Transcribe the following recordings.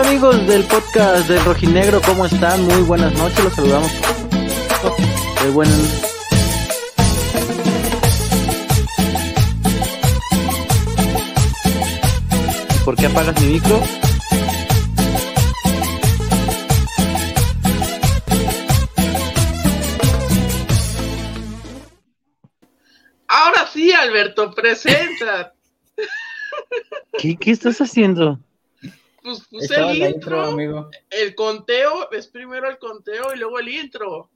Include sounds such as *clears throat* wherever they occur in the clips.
¿Qué tal amigos del podcast del Rojinegro? ¿Cómo están? Muy buenas noches, los saludamos. Qué buen... ¿Por qué apagas mi micro? Ahora sí, Alberto, presenta. ¿Qué, qué estás haciendo? Pues puse el intro, amigo. El conteo, es primero el conteo y luego el intro.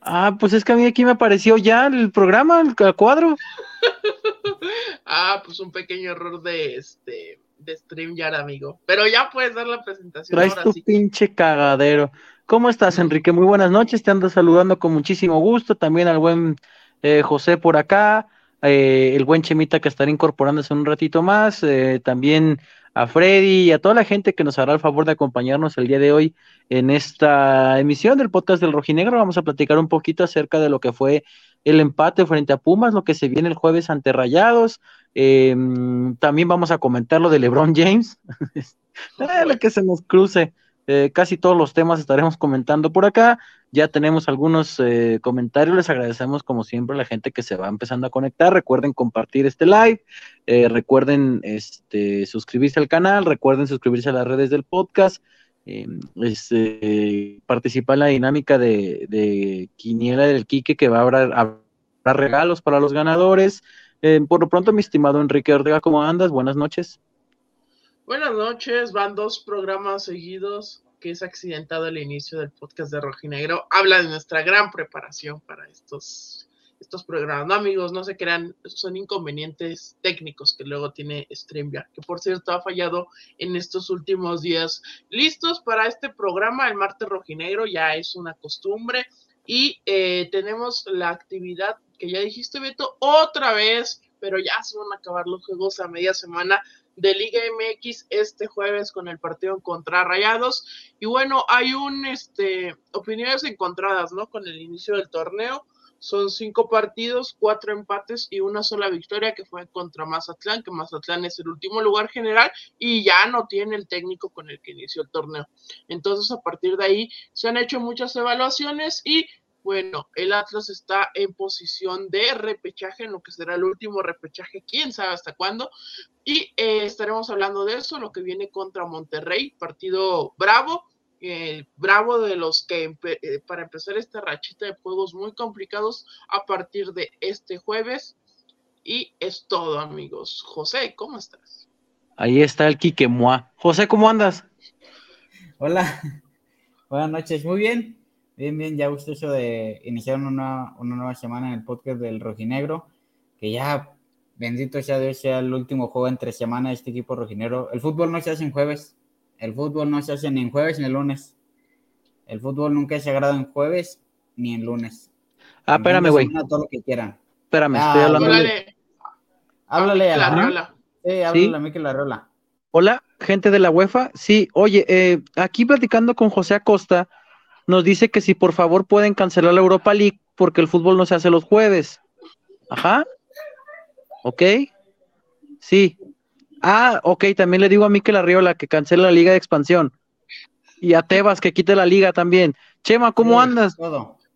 Ah, pues es que a mí aquí me apareció ya el programa, el cuadro. *laughs* ah, pues un pequeño error de este de stream ya, amigo. Pero ya puedes dar la presentación. Traes tu pinche cagadero. ¿Cómo estás, Enrique? Muy buenas noches. Te ando saludando con muchísimo gusto. También al buen eh, José por acá. Eh, el buen Chemita que estará incorporándose en un ratito más. Eh, también a Freddy y a toda la gente que nos hará el favor de acompañarnos el día de hoy en esta emisión del podcast del Rojinegro. Vamos a platicar un poquito acerca de lo que fue el empate frente a Pumas, lo que se viene el jueves ante Rayados. Em, también vamos a comentar lo de LeBron James, *laughs* lo que se nos cruce. Eh, casi todos los temas estaremos comentando por acá. Ya tenemos algunos eh, comentarios. Les agradecemos, como siempre, a la gente que se va empezando a conectar. Recuerden compartir este live. Eh, recuerden este, suscribirse al canal. Recuerden suscribirse a las redes del podcast. Este, participar en la dinámica de, Quiniela del Quique, que va a haber, regalos para los ganadores. por lo pronto, mi estimado Enrique Ortega, ¿cómo andas? Buenas noches. Buenas noches, van dos programas seguidos que es accidentado el inicio del podcast de Rojinegro. Habla de nuestra gran preparación para estos, estos programas. No, amigos, no se crean, son inconvenientes técnicos que luego tiene StreamYard, que por cierto ha fallado en estos últimos días. Listos para este programa, el martes Rojinegro, ya es una costumbre. Y eh, tenemos la actividad que ya dijiste, Beto, otra vez, pero ya se van a acabar los juegos a media semana de Liga MX este jueves con el partido contra Rayados. Y bueno, hay un, este, opiniones encontradas, ¿no? Con el inicio del torneo. Son cinco partidos, cuatro empates y una sola victoria que fue contra Mazatlán, que Mazatlán es el último lugar general y ya no tiene el técnico con el que inició el torneo. Entonces, a partir de ahí se han hecho muchas evaluaciones y bueno, el Atlas está en posición de repechaje, en lo que será el último repechaje, quién sabe hasta cuándo. Y eh, estaremos hablando de eso, lo que viene contra Monterrey, partido bravo, eh, bravo de los que eh, para empezar esta rachita de juegos muy complicados a partir de este jueves. Y es todo, amigos. José, ¿cómo estás? Ahí está el Quique José, ¿cómo andas? Hola, *laughs* buenas noches, muy bien. Bien, bien, ya gustoso de iniciar una, una nueva semana en el podcast del Rojinegro, que ya, bendito sea Dios, sea el último juego entre semana de este equipo rojinegro. El fútbol no se hace en jueves, el fútbol no se hace ni en jueves ni en lunes. El fútbol nunca se agrada en jueves ni en lunes. Ah, espérame, güey. Todo lo que quieran. Espérame, ah, estoy hablando. Háblale, háblale a la, rola. Sí, háblale a mí que la rola. Hola, gente de la UEFA. Sí, oye, eh, aquí platicando con José Acosta nos dice que si por favor pueden cancelar la Europa League porque el fútbol no se hace los jueves. Ajá. Ok. Sí. Ah, ok, también le digo a Mikel Arriola que cancele la liga de expansión. Y a Tebas que quite la liga también. Chema, ¿cómo andas?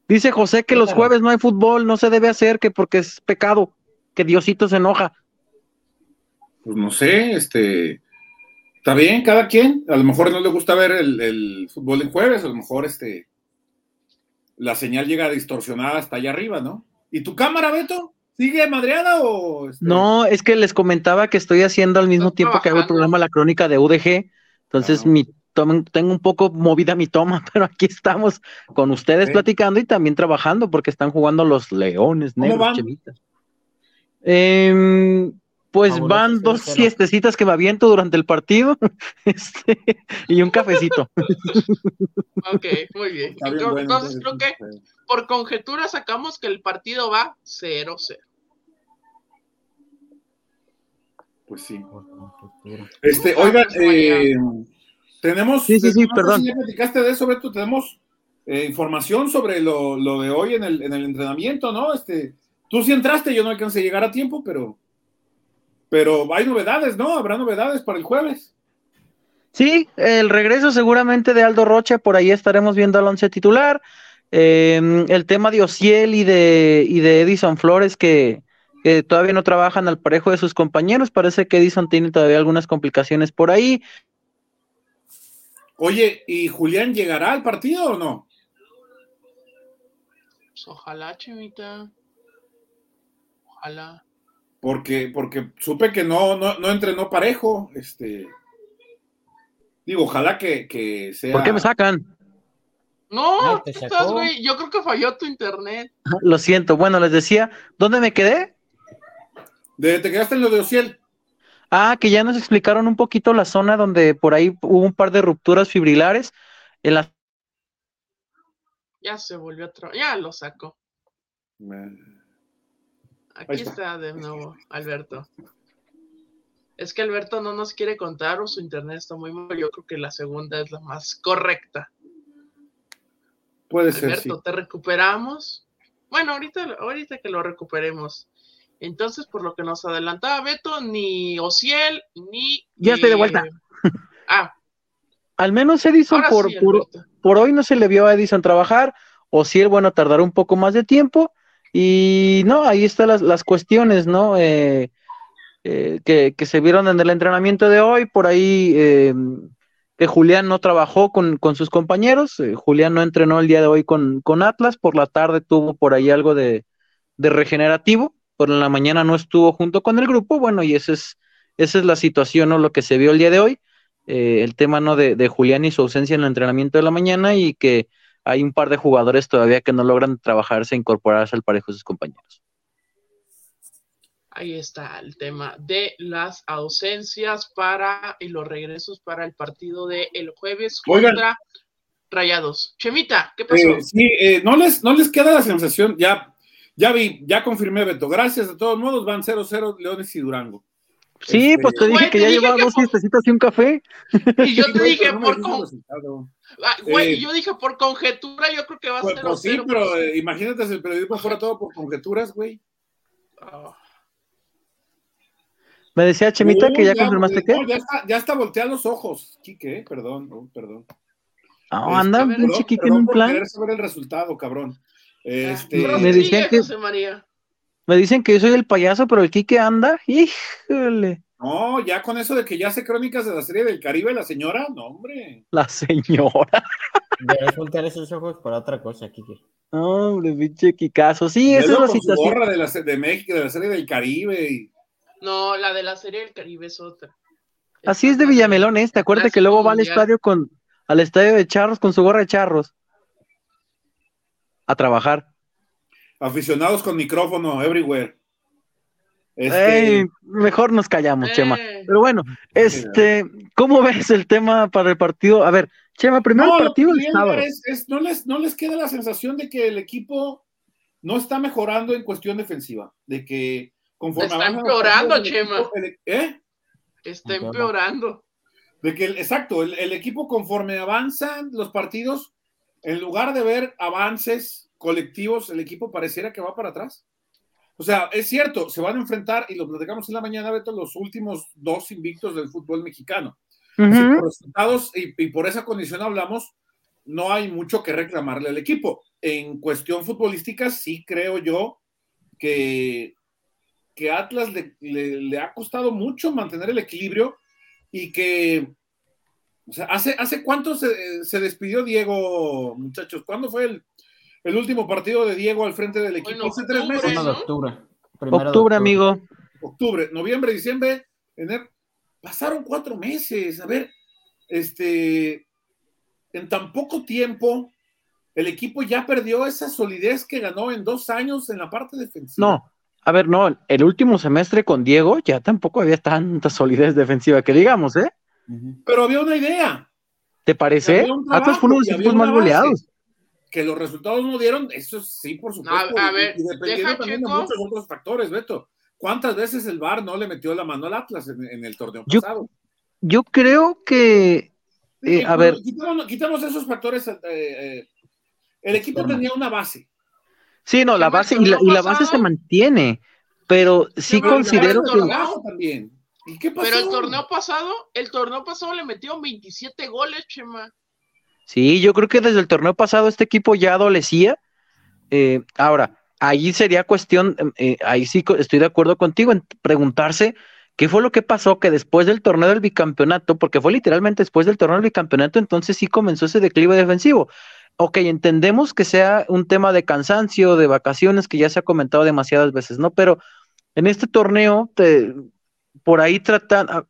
Dice José que los jueves no hay fútbol, no se debe hacer, que porque es pecado, que Diosito se enoja. Pues no sé, este, Está bien, cada quien. A lo mejor no le gusta ver el, fútbol en jueves, a lo mejor este la señal llega distorsionada hasta allá arriba, ¿no? ¿Y tu cámara, Beto? ¿Sigue madreada o...? Este? No, es que les comentaba que estoy haciendo al mismo tiempo que hago el programa La Crónica de UDG, entonces mi tengo un poco movida mi toma, *laughs* pero aquí estamos con ustedes platicando y también trabajando porque están jugando los Leones Negros, Chemitas. Eh, pues van dos siestecitas que me aviento durante el partido *laughs* este, y un cafecito. *laughs* ok, muy bien. Entonces creo que por conjetura sacamos que el partido va 0-0. Pues sí. Este, oiga, eh, tenemos. Sí, sí, sí, perdón. ya platicaste de eso, Beto, tenemos eh, información sobre lo, lo, de hoy en el, en el entrenamiento, ¿no? Este, tú sí entraste, yo no alcancé a llegar a tiempo, pero. Pero hay novedades, ¿no? Habrá novedades para el jueves. Sí, el regreso seguramente de Aldo Rocha, por ahí estaremos viendo al once titular. Eh, el tema de Ociel y de, y de Edison Flores que, que, todavía no trabajan al parejo de sus compañeros. Parece que Edison tiene todavía algunas complicaciones por ahí. Oye, ¿y Julián llegará al partido o no? Pues ojalá, Chimita. Ojalá. Porque, porque supe que no, no, no entrenó parejo. Este. Digo, ojalá que, que sea. ¿Por qué me sacan? No, no estás, güey. Yo creo que falló tu internet. Lo siento. Bueno, les decía, ¿dónde me quedé? De, te quedaste en lo de Ociel. Ah, que ya nos explicaron un poquito la zona donde por ahí hubo un par de rupturas fibrilares. En la... Ya se volvió otro. Ya lo sacó. Aquí está. está de nuevo, Alberto. Es que Alberto no nos quiere contar o su internet está muy mal. Yo creo que la segunda es la más correcta. Puede Alberto, ser. Sí. ¿te recuperamos? Bueno, ahorita, ahorita que lo recuperemos. Entonces, por lo que nos adelantaba Beto, ni Ociel, ni. Ya estoy de vuelta. *laughs* ah. Al menos Edison, por, sí, por, por, hoy no se le vio a Edison trabajar. Ociel, bueno, tardará un poco más de tiempo. Y no, ahí están las, las cuestiones, ¿no? Eh, eh, que, que, se vieron en el entrenamiento de hoy. Por ahí eh, que Julián no trabajó con, con sus compañeros. Eh, Julián no entrenó el día de hoy con, con, Atlas. Por la tarde tuvo por ahí algo de, de, regenerativo. Por la mañana no estuvo junto con el grupo. Bueno, y esa es, esa es la situación, ¿no? Lo que se vio el día de hoy. Eh, el tema, ¿no? De, de Julián y su ausencia en el entrenamiento de la mañana y que hay un par de jugadores todavía que no logran trabajarse e incorporarse al parejo de sus compañeros. Ahí está el tema de las ausencias para y los regresos para el partido del el jueves contra Oigan. Rayados. Chemita, ¿qué pasó? Eh, sí, eh, no, les, no les queda la sensación, ya, ya vi, ya confirmé, Beto. Gracias, de todos modos van 0-0 Leones y Durango. Sí, este, pues te dije que ya llevaba dos fiestecitas y un café. Y yo *laughs* te dije por con... ah, güey, eh, yo dije por conjetura, yo creo que va a pues, ser. Pues sí, pero eh, imagínate si el periodismo fuera todo por conjeturas, güey. Oh. Me decía Chemita Uh, que ya, ya, confirmaste no, que. ya está, ya está voltea los ojos. Quique, perdón, oh, perdón. No, Este, anda, perdón, pinche Quique en perdón un por plan. saber el resultado, cabrón. Este, Pero me decían que- José María. Me dicen que yo soy el payaso, pero el Quique anda. Híjole, no, ya con eso de que ya hace crónicas de la serie del Caribe, la señora, no, hombre. la señora. *laughs* Debes voltear esos ojos para otra cosa, Kike. Hombre, pinche Kikazo. Sí, esa es la situación. gorra de, la, de México, de la serie del Caribe. Y, No, la de la serie del Caribe es otra. Así es de Villamelón este. Acuérdate que luego va al estadio con, al estadio de charros con su gorra de charros. A trabajar. Aficionados con micrófono, everywhere. Este, Ey, mejor nos callamos, Eh. Chema. Pero bueno, este, ¿cómo ves el tema para el partido? A ver, Chema, primero no, el partido el viene sábado. es- es- no, les, no les queda la sensación de que el equipo no está mejorando en cuestión defensiva, de que conforme Está empeorando, Chema. equipo- el- ¿eh? Está empeorando. De que, el- exacto, el, el equipo conforme avanzan los partidos, en lugar de ver avances colectivos, el equipo pareciera que va para atrás. O sea, es cierto, se van a enfrentar, y lo platicamos en la mañana, Beto, los últimos dos invictos del fútbol mexicano. Por resultados y, y por esa condición hablamos, no hay mucho que reclamarle al equipo. En cuestión futbolística, sí creo yo que, que Atlas le, le- le ha costado mucho mantener el equilibrio y que, o sea, ¿hace, hace cuánto se, se despidió Diego, muchachos? ¿Cuándo fue el, el último partido de Diego al frente del equipo? Bueno, hace tres meses. Octubre. Primero de Octubre, amigo. octubre, noviembre, diciembre, enero. Pasaron cuatro meses. A ver, este, en tan poco tiempo, el equipo ya perdió esa solidez que ganó en dos años en la parte defensiva. No, a ver, no, el último semestre con Diego ya tampoco había tanta solidez defensiva que digamos, ¿eh? Pero había una idea, ¿Te parece? Atlas fue uno de los equipos más base. goleados. Que los resultados no dieron, eso sí, por supuesto. a y- ver, y dependiendo deja también de checo. muchos otros factores, Beto. ¿Cuántas veces el VAR no le metió la mano al Atlas en, en el torneo Yo- pasado? Yo creo que, Eh, a bueno, ver. Quitamos, quitamos esos factores. eh, eh, el equipo tenía una base. sí, no, la base, y la, y la torneo base se mantiene, pero sí el considero torneo que... también. ¿Y qué pasó? Pero el torneo pasado, el torneo pasado le metió 27 goles, Chema. Sí, yo creo que desde el torneo pasado este equipo ya adolecía. Eh, ahora, ahí sería cuestión, eh, ahí sí estoy de acuerdo contigo en preguntarse qué fue lo que pasó que después del torneo del bicampeonato, porque fue literalmente después del torneo del bicampeonato, entonces sí comenzó ese declive defensivo. Ok, entendemos que sea un tema de cansancio, de vacaciones, que ya se ha comentado demasiadas veces, ¿no? Pero en este torneo, te, por ahí tratan, ah,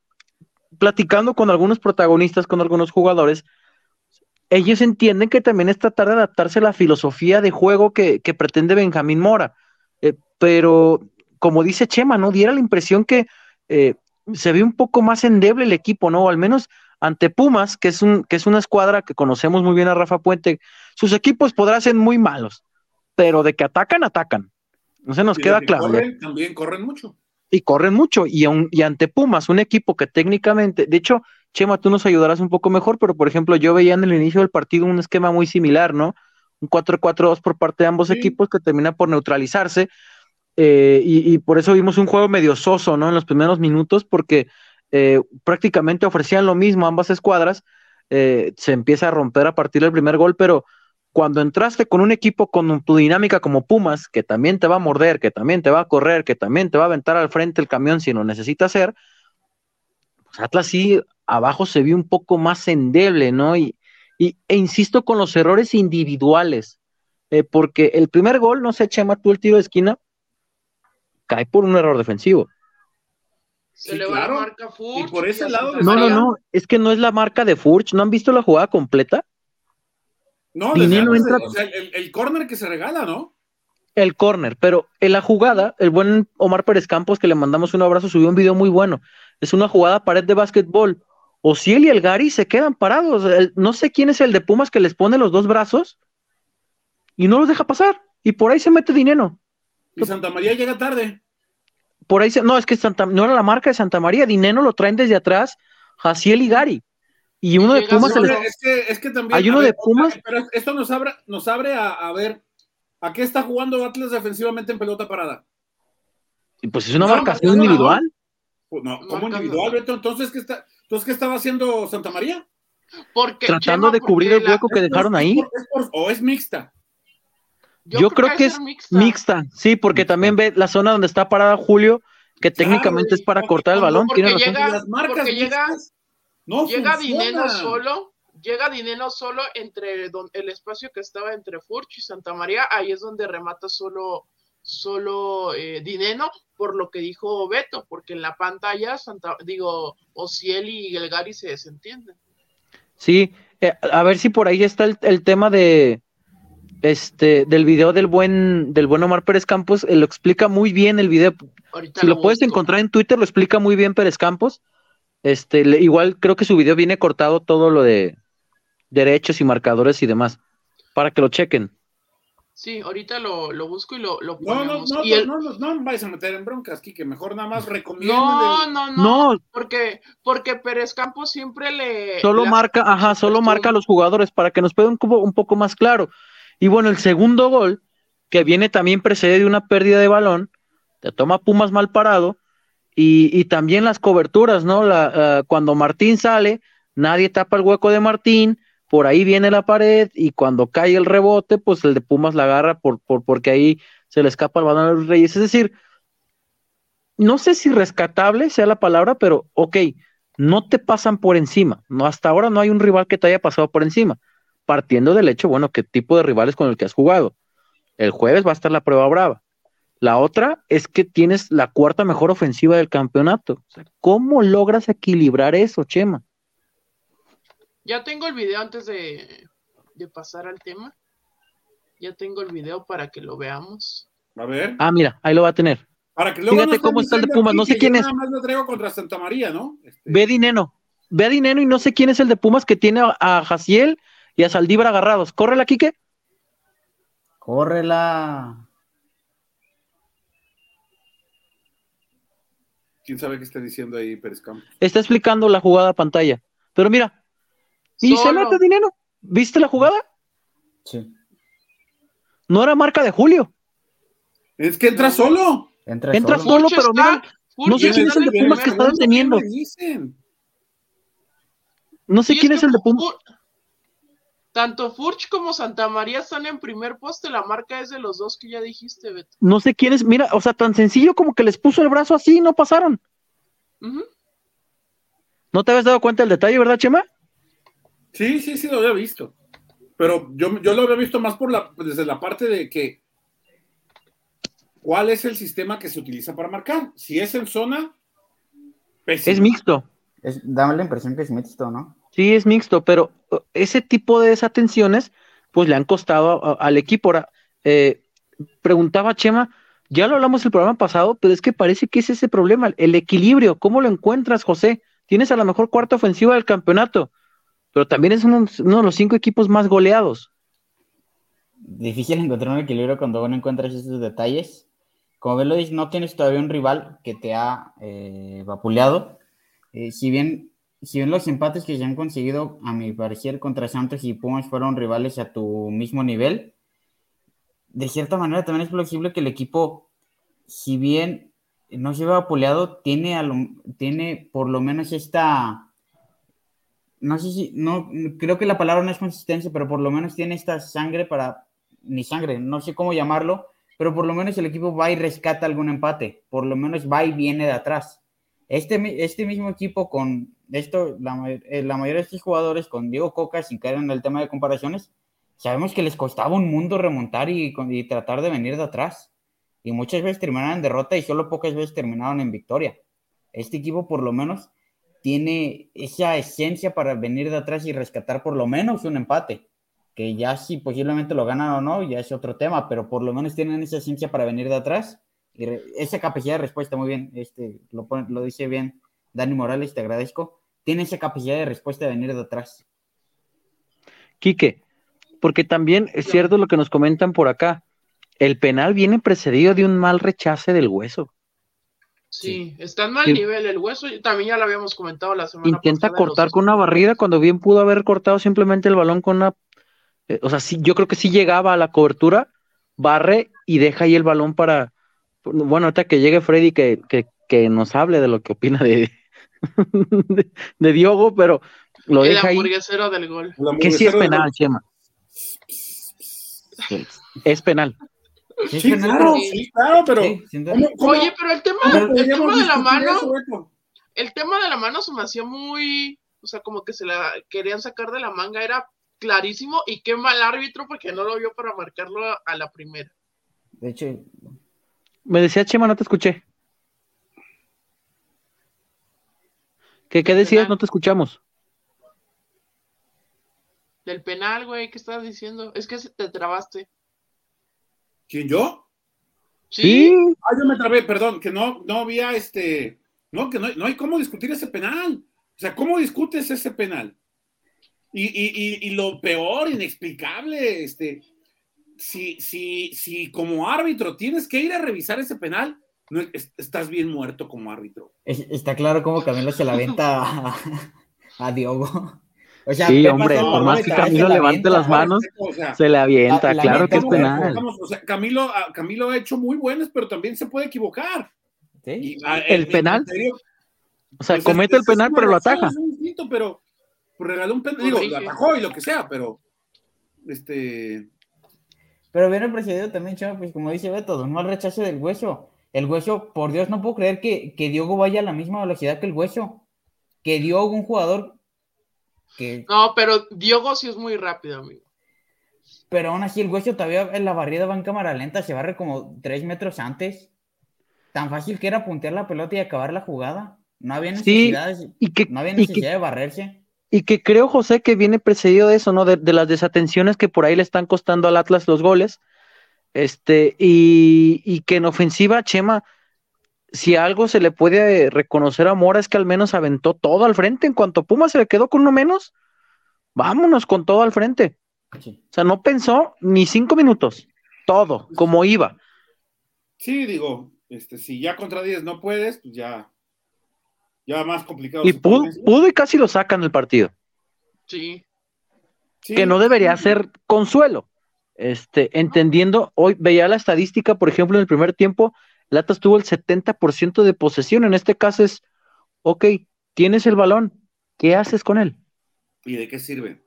platicando con algunos protagonistas, con algunos jugadores, ellos entienden que también es tratar de adaptarse a la filosofía de juego que, pretende Benjamín Mora. Eh, pero, como dice Chema, ¿no? Diera la impresión que eh, se ve un poco más endeble el equipo, ¿no? O al menos ante Pumas, que es, un, que es una escuadra que conocemos muy bien a Rafa Puente, sus equipos podrán ser muy malos, pero de que atacan, atacan. No se nos queda claro. también corren mucho. Y corren mucho. Y, y ante Pumas, un equipo que técnicamente, de hecho, Chema, tú nos ayudarás un poco mejor, pero por ejemplo, yo veía en el inicio del partido un esquema muy similar, ¿no? Un 4-4-2 por parte de ambos equipos que termina por neutralizarse. Eh, y, por eso vimos un juego medio soso, ¿no? En los primeros minutos, porque eh, prácticamente ofrecían lo mismo ambas escuadras. Eh, se empieza a romper a partir del primer gol, pero cuando entraste con un equipo con tu dinámica como Pumas, que también te va a morder, que también te va a correr, que también te va a aventar al frente el camión si lo necesita hacer, pues Atlas sí abajo se vio un poco más endeble, ¿no? Y, y e insisto con los errores individuales, eh, porque el primer gol, no sé, Chema, tú el tiro de esquina, cae por un error defensivo. Se le va la marca Furch. Y por ese lado. No, no, no, es que no es la marca de Furch. ¿No han visto la jugada completa? No, entra... o sea, el, el corner que se regala, ¿no? El corner, pero en la jugada, el buen Omar Pérez Campos, que le mandamos un abrazo, subió un video muy bueno. Es una jugada pared de básquetbol Ociel y el Gary se quedan parados. no sé quién es el de Pumas que les pone los dos brazos y no los deja pasar. Y por ahí se mete dinero. Y Santa María llega tarde. Por ahí se, no, es que Santa, no era la marca de Santa María, dinero lo traen desde atrás, Jaciel y Gary. Y uno de Pumas. es, que, también. Hay uno de Pumas. Pero esto nos abre, nos abre a, ver a qué está jugando Atlas defensivamente en pelota parada. Y pues es una marcación individual. No, como individual, Beto. Entonces, ¿qué está? Entonces, ¿qué estaba haciendo Santa María? Porque, Tratando de cubrir el hueco que dejaron ahí. ¿O es mixta? Yo, creo, que, es mixta. sí, porque también ve la zona donde está parada Julio, que técnicamente es para cortar el balón. Porque llega, las marcas porque llega, no llega dinero solo, llega dinero solo entre el espacio que estaba entre Furch y Santa María, ahí es donde remata solo solo eh, Dineno, por lo que dijo Beto, porque en la pantalla, Santa, digo, Ociel y Gary se desentienden. Sí, eh, a ver si por ahí está el, tema de este del video del buen del buen Omar Pérez Campos, él lo explica muy bien el video. si lo, puedes encontrar en Twitter, lo explica muy bien Pérez Campos. Este, igual creo que su video viene cortado todo lo de derechos y marcadores y demás, para que lo chequen. Sí, ahorita lo, lo busco y lo, lo ponemos. No, no, no, no, no, no, vais a meter en broncas, que mejor nada más recomiendo. No, no, no, porque, porque Pérez Campos siempre le... Solo marca, ajá, solo marca a los jugadores para que nos quede un, un poco más claro. Y bueno, el segundo gol, que viene también precede de una pérdida de balón, te toma Pumas mal parado, y, y también las coberturas, ¿no? La, ah, cuando Martín sale, nadie tapa el hueco de Martín, por ahí viene la pared y cuando cae el rebote, pues el de Pumas la agarra por, por, porque ahí se le escapa el balón a los Reyes. Es decir, no sé si rescatable sea la palabra, pero ok, no te pasan por encima. No, hasta ahora no hay un rival que te haya pasado por encima. Partiendo del hecho, bueno, qué tipo de rivales con el que has jugado. El jueves va a estar la prueba brava. La otra es que tienes la cuarta mejor ofensiva del campeonato. ¿Cómo logras equilibrar eso, Chema? Ya tengo el video antes de, pasar al tema. Ya tengo el video para que lo veamos. A ver. Ah, mira, ahí lo va a tener. Para que Fíjate cómo está el de Pumas, no sé quién es. Nada más lo traigo contra Santa María, ¿no? Este... Ve Dineno. Ve a Dineno y no sé quién es el de Pumas que tiene a, Jaciel y a Saldívar agarrados. ¿Córrela, Quique? Córrela. ¿Quién sabe qué está diciendo ahí Pérez Campos? Está explicando la jugada a pantalla. Pero mira, y se mete dinero. ¿Viste la jugada? Sí. No era marca de Julio. Es que entra solo. Entra, entra solo, pero mira, No sé quién es el de Pumas que está deteniendo. No sé quién es el de Pumas. Tanto Furch como Santa María están en primer poste, la marca es de los dos que ya dijiste, Beto. No sé quién es, mira, o sea, tan sencillo como que les puso el brazo así y no pasaron. ¿No te habías dado cuenta del detalle, verdad, Chema? Sí, sí, sí, lo había visto. Pero yo, yo lo había visto más por la, desde la parte de que ¿cuál es el sistema que se utiliza para marcar? Si es en zona, es mixto. Es, dame la impresión que es mixto, ¿no? Sí, es mixto, pero uh, ese tipo de desatenciones, pues le han costado al equipo. Ahora, eh, preguntaba Chema, ya lo hablamos el programa pasado, pero es que parece que es ese problema, el equilibrio. ¿Cómo lo encuentras, José? Tienes a la mejor cuarta ofensiva del campeonato, pero también es uno, de los cinco equipos más goleados. Difícil encontrar un equilibrio cuando uno encuentras esos detalles. Como lo dices, no tienes todavía un rival que te ha eh, vapuleado. Eh, si bien si bien los empates que se han conseguido, a mi parecer, contra Santos y Pumas fueron rivales a tu mismo nivel, de cierta manera también es plausible que el equipo, si bien no se va apoleado, tiene, tiene por lo menos esta, no sé si, no, creo que la palabra no es consistencia, pero por lo menos tiene esta sangre para, ni sangre, no sé cómo llamarlo, pero por lo menos el equipo va y rescata algún empate, por lo menos va y viene de atrás. Este, este mismo equipo con esto, la, eh, la mayoría de estos jugadores, con Diego Coca, sin caer en el tema de comparaciones, sabemos que les costaba un mundo remontar y, y tratar de venir de atrás. Y muchas veces terminaron en derrota y solo pocas veces terminaron en victoria. Este equipo por lo menos tiene esa esencia para venir de atrás y rescatar por lo menos un empate. Que ya si posiblemente lo ganan o no, ya es otro tema, pero por lo menos tienen esa esencia para venir de atrás esa capacidad de respuesta, muy bien, este, lo, lo dice bien Dani Morales, te agradezco. Tiene esa capacidad de respuesta de venir de atrás. Quique, porque también es cierto lo que nos comentan por acá. El penal viene precedido de un mal rechace del hueso. Sí, está en mal nivel el hueso, también ya lo habíamos comentado la semana Intenta cortar con una barrida cuando bien pudo haber cortado simplemente el balón con una. Eh, o sea, sí, yo creo que sí llegaba a la cobertura, barre y deja ahí el balón para, bueno, ahorita que llegue Freddy que, que, nos hable de lo que opina *laughs* de, de, Diogo, pero lo el deja ahí. del gol. Que sí es penal, Chema. Es penal. Sí, claro, sí, claro, pero. Oye, pero el tema, el tema de la mano. el tema de la mano se me hacía muy. O sea, como que se la querían sacar de la manga, era clarísimo. Y qué mal árbitro porque no lo vio para marcarlo a la primera. De hecho, me decía Chema, no te escuché. ¿Qué, qué decías? No te escuchamos. Del penal, güey, ¿qué estás diciendo? Es que te trabaste. ¿Quién, yo? Sí. Ah, yo me trabé, perdón, que no, no había este. No, que no, no hay cómo discutir ese penal. O sea, ¿cómo discutes ese penal? Y, y, y, y lo peor, inexplicable, este, si, si, si como árbitro tienes que ir a revisar ese penal, no, estás bien muerto como árbitro. está claro cómo Camilo se la venta a, Diogo. O sea, sí, hombre, por más que Camilo levante las manos, se le avienta, claro que es penal. Camilo, Camilo ha hecho muy buenas, pero también se puede equivocar. Ah, el penal. o sea, pues comete el penal, pero lo ataja. pero pues, regaló un penal, digo, lo atajó y lo que sea, pero este pero viene precedido también, chaval, pues como dice Beto, un mal rechazo del hueso. El hueso, por Dios, no puedo creer que, que Diogo vaya a la misma velocidad que el hueso. Que Diogo, un jugador que... No, pero Diogo sí es muy rápido, amigo. Pero aún así el hueso todavía en la barrida va en cámara lenta, se barre como tres metros antes. Tan fácil que era puntear la pelota y acabar la jugada. No había necesidad, y que, no había necesidad de barrerse. Y que creo, José, que viene precedido de eso, ¿no? De, las desatenciones que por ahí le están costando al Atlas los goles. Este, y, que en ofensiva, Chema, si algo se le puede reconocer a Mora es que al menos aventó todo al frente. En cuanto Puma se le quedó con uno menos, vámonos con todo al frente. O sea, no pensó ni cinco minutos, todo, como iba. Sí, digo, este, si ya contra 10 no puedes, pues ya ya más complicado. Y pudo, y casi lo sacan del partido. Sí. Que no debería ser consuelo. Este, entendiendo, hoy veía la estadística, por ejemplo, en el primer tiempo, el Atlas tuvo el 70% de posesión. En este caso es, ok, tienes el balón, ¿qué haces con él? ¿Y de qué sirve?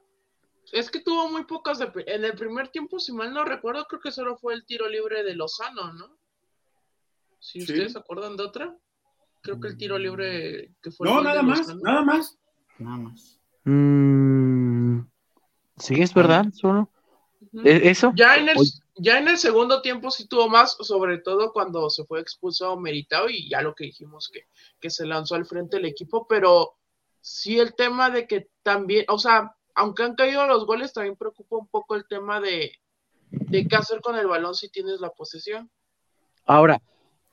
Es que tuvo muy pocas. en el primer tiempo, si mal no recuerdo, creo que solo fue el tiro libre de Lozano, ¿no? Si ustedes se acuerdan de otra. Creo que el tiro libre que fue. No, nada más, nada más. Nada más. Mm, sí, es verdad, solo. ¿E-, ¿Eso? Ya en, el, ya en el segundo tiempo sí tuvo más, sobre todo cuando se fue expulsado Meritao y ya lo que dijimos que, que se lanzó al frente del equipo, pero sí el tema de que también, o sea, aunque han caído los goles, también preocupa un poco el tema de, de qué hacer con el balón si tienes la posesión. Ahora,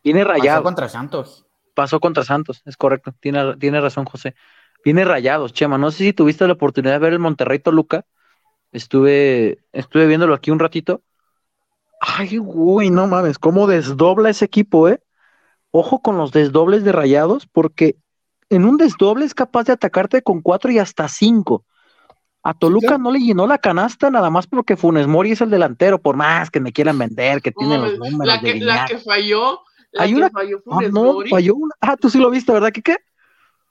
tiene rayado. Pasó contra Santos. Pasó contra Santos, es correcto. Tiene, tiene razón, José. Viene rayados, Chema. No sé si tuviste la oportunidad de ver el Monterrey Toluca. Estuve, estuve viéndolo aquí un ratito. Ay, güey, no mames, cómo desdobla ese equipo, ¿eh? Ojo con los desdobles de rayados, porque en un desdoble es capaz de atacarte con cuatro y hasta cinco. A Toluca no le llenó la canasta nada más porque Funes Mori es el delantero, por más que me quieran vender, que tiene los números. La que, la que falló, la Hay que una... falló Ah, Funes no, Mori. falló una. Ah, tú sí lo viste, ¿verdad? ¿Qué qué?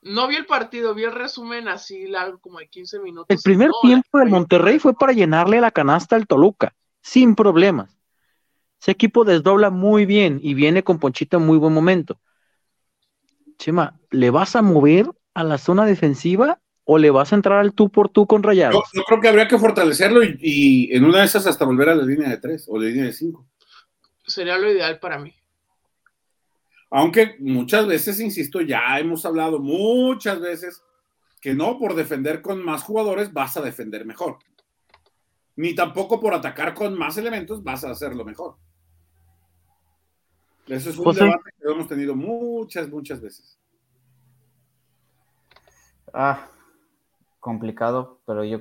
No vi el partido, vi el resumen así largo, como de 15 minutos. El primer No, tiempo del Monterrey fue para llenarle la canasta al Toluca, sin problemas. Ese equipo desdobla muy bien y viene con Ponchito en muy buen momento. Chema, ¿le vas a mover a la zona defensiva o le vas a entrar al tú por tú con Yo, Rayados? yo creo que habría que fortalecerlo y, y en una de esas hasta volver a la línea de tres o la línea de cinco. Sería lo ideal para mí. Aunque muchas veces, insisto, ya hemos hablado muchas veces que no por defender con más jugadores vas a defender mejor. Ni tampoco por atacar con más elementos vas a hacerlo mejor. Eso es un José. debate que hemos tenido muchas, muchas veces. Ah, complicado, pero yo,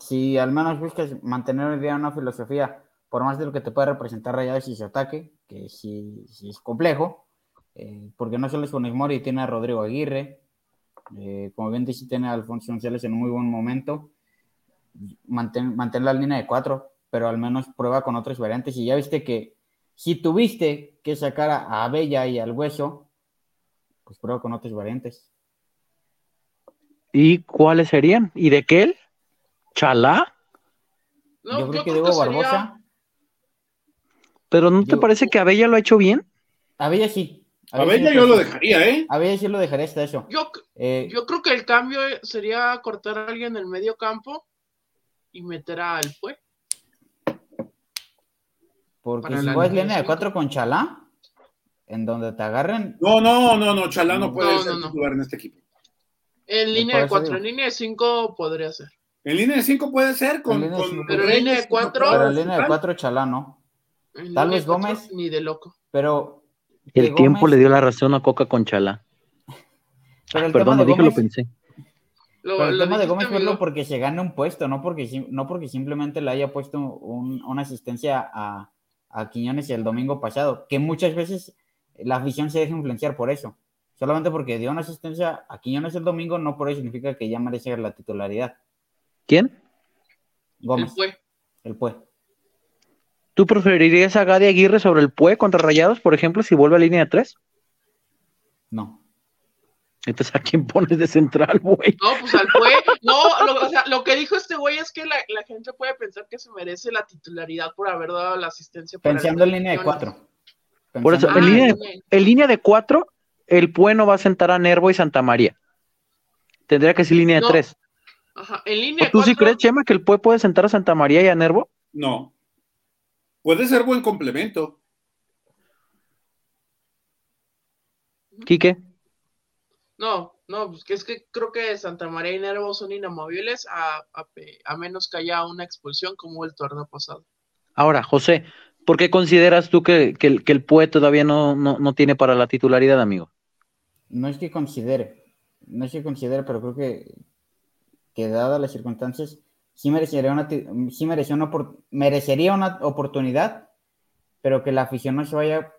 si al menos buscas mantener hoy día una filosofía, por más de lo que te pueda representar Rayados y su ataque, que sí, sí es complejo, eh, porque no solo es Funes Mori, tiene a Rodrigo Aguirre, eh, como bien dice, tiene a Alfonso González en un muy buen momento, mantén, mantén la línea de cuatro, pero al menos prueba con otras variantes, y ya viste que si tuviste que sacar a Abella y al Hueso, pues prueba con otras variantes. ¿Y cuáles serían? ¿Y de qué él? ¿Chalá? No, yo creo que Diego sería- Barbosa. ¿Pero no te parece que Abella lo ha hecho bien? Abella sí. A Bella sí yo lo dejaría, ¿eh? Abella sí lo dejaría hasta eso. Yo, Eh, yo creo que el cambio sería cortar a alguien en el medio campo y meter al Pue. porque si vas línea de cinco. cuatro con Chalá, en donde te agarren, No, no, no, no, Chalá no puede No, ser no, en este equipo. En línea de parece 4, bien. en línea de 5 podría ser. En línea de cinco puede ser con, En cinco Pero en línea de cuatro- pero en línea de cuatro Chalá no. En Tal vez cuatro, Gómez. Ni de loco. Pero El tiempo Gómez- le dio la razón a Coca con Chalá. *laughs* pero el Perdón, tema lo de dije, lo pensé. Lo, pero el lo tema de Gómez amigo. porque se gane un puesto, no porque, no porque simplemente le haya puesto un- una asistencia a, a Quiñones el domingo pasado, que muchas veces la afición se deja influenciar por eso. Solamente porque dio una asistencia a Quiñones el domingo, no por eso significa que ya merece la titularidad. ¿Quién? El Gómez, Pue. el Pue. ¿Tú preferirías a Gadi Aguirre sobre el Pue contra Rayados, por ejemplo, si vuelve a línea de tres? No. Entonces, ¿a quién pones de central, güey? No, pues al Pue. No, lo, o sea, lo que dijo este güey es que la, la gente puede pensar que se merece la titularidad por haber dado la asistencia. Pensando en línea de cuatro. Por eso, en línea, de, en línea de cuatro, el Pue no va a sentar a Nervo y Santa María. Tendría que ser línea de No, tres. Ajá, en línea ¿O de tú sí crees, Chema, que el Pue puede sentar a Santa María y a Nervo? No. Puede ser buen complemento. Quique. No, no, pues que es que creo que Santa María y Nervo son inamovibles a, a menos que haya una expulsión como el torneo pasado. Ahora, José, ¿por qué consideras tú que, que el, que el Pue todavía no, no, no tiene para la titularidad, amigo? No es que considere, no es que considere, pero creo que, que dadas las circunstancias, sí merecería una, sí mereció una, merecería una oportunidad, pero que la afición no se vaya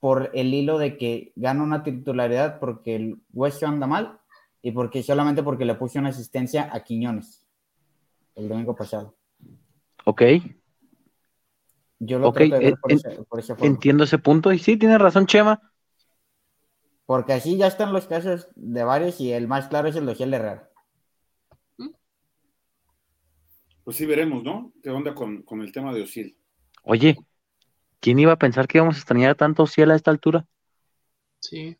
por el hilo de que gana una titularidad porque el West anda mal y porque solamente porque le puse una asistencia a Quiñones el domingo pasado. Ok. Yo lo Ok, trato de ver en- por, ese- por esa forma. Entiendo ese punto y sí, tiene razón Chema. Porque así ya están los casos de varios y el más claro es el de Ociel Herrera. Pues sí veremos, ¿no? ¿Qué onda con, con el tema de Osil? Oye, ¿quién iba a pensar que íbamos a extrañar tanto Ciel a esta altura? Sí.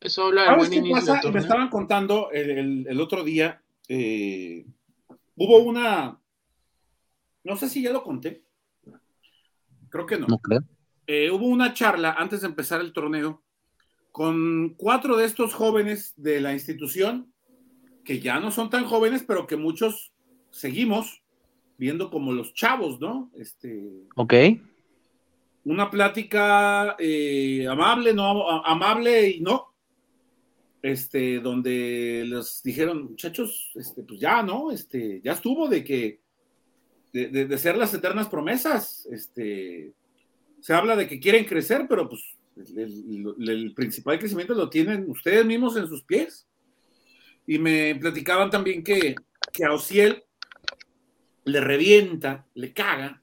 Eso habla del ¿Sabes buen inicio pasa? del Me estaban contando el, el- el otro día, eh, hubo una, no sé si ya lo conté, creo que no. No creo. Eh, hubo una charla antes de empezar el torneo con cuatro de estos jóvenes de la institución, que ya no son tan jóvenes, pero que muchos seguimos viendo como los chavos, ¿no? Este, Ok. Una plática eh, amable, no amable y no, este, donde les dijeron, muchachos, este, pues ya, ¿no? Este, ya estuvo de que, de, ser las eternas promesas, este, se habla de que quieren crecer, pero pues el principal crecimiento lo tienen ustedes mismos en sus pies. Y me platicaban también que, que a Ociel le revienta, le caga,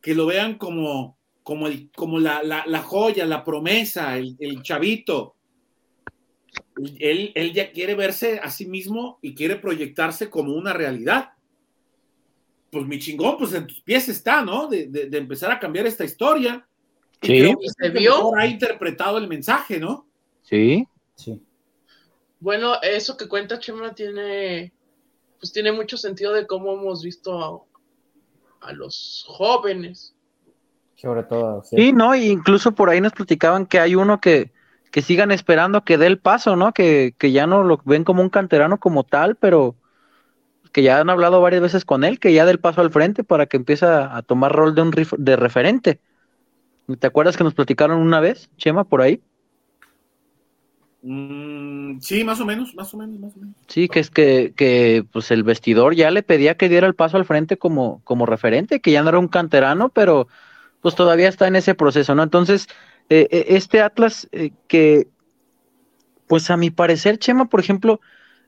que lo vean como, como, el, como la, la- la joya, la promesa, el, el chavito. Él, él ya quiere verse a sí mismo y quiere proyectarse como una realidad. Pues mi chingón, pues en tus pies está, ¿no? De, de- de empezar a cambiar esta historia. Y Sí. creo que ¿Y es se vio? mejor ha interpretado el mensaje, ¿no? Sí. Sí. Bueno, eso que cuenta Chema tiene, pues tiene mucho sentido de cómo hemos visto a, a los jóvenes. Sobre todo. Ociel. Sí, no, y incluso por ahí nos platicaban que hay uno que, que sigan esperando que dé el paso, ¿no? Que, que ya no lo ven como un canterano como tal, pero que ya han hablado varias veces con él, que ya dé el paso al frente para que empiece a, a tomar rol de un rif- de referente. ¿Te acuerdas que nos platicaron una vez, Chema, por ahí? Mm, sí, más o menos, más o menos, más o menos. Sí, que es que, que pues el vestidor ya le pedía que diera el paso al frente como, como referente, que ya no era un canterano, pero pues todavía está en ese proceso, ¿no? Entonces, eh, eh, este Atlas eh, que, pues a mi parecer, Chema, por ejemplo,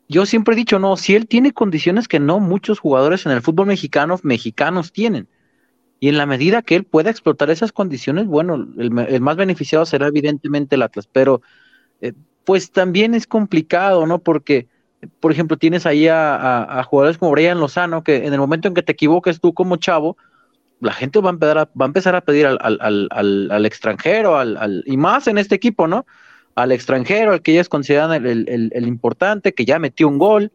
yo siempre he dicho, no, si él tiene condiciones que no muchos jugadores en el fútbol mexicano, mexicanos tienen. Y en la medida que él pueda explotar esas condiciones, bueno, el, más beneficiado será evidentemente el Atlas, pero eh, pues también es complicado, ¿no? Porque, por ejemplo, tienes ahí a, a- a jugadores como Brian Lozano, que en el momento en que te equivoques tú como chavo, la gente va a empezar a, empezar a pedir al, al, al, al- extranjero, al, y más en este equipo, ¿no? Al extranjero, al que ellos consideran el, el- importante, que ya metió un gol.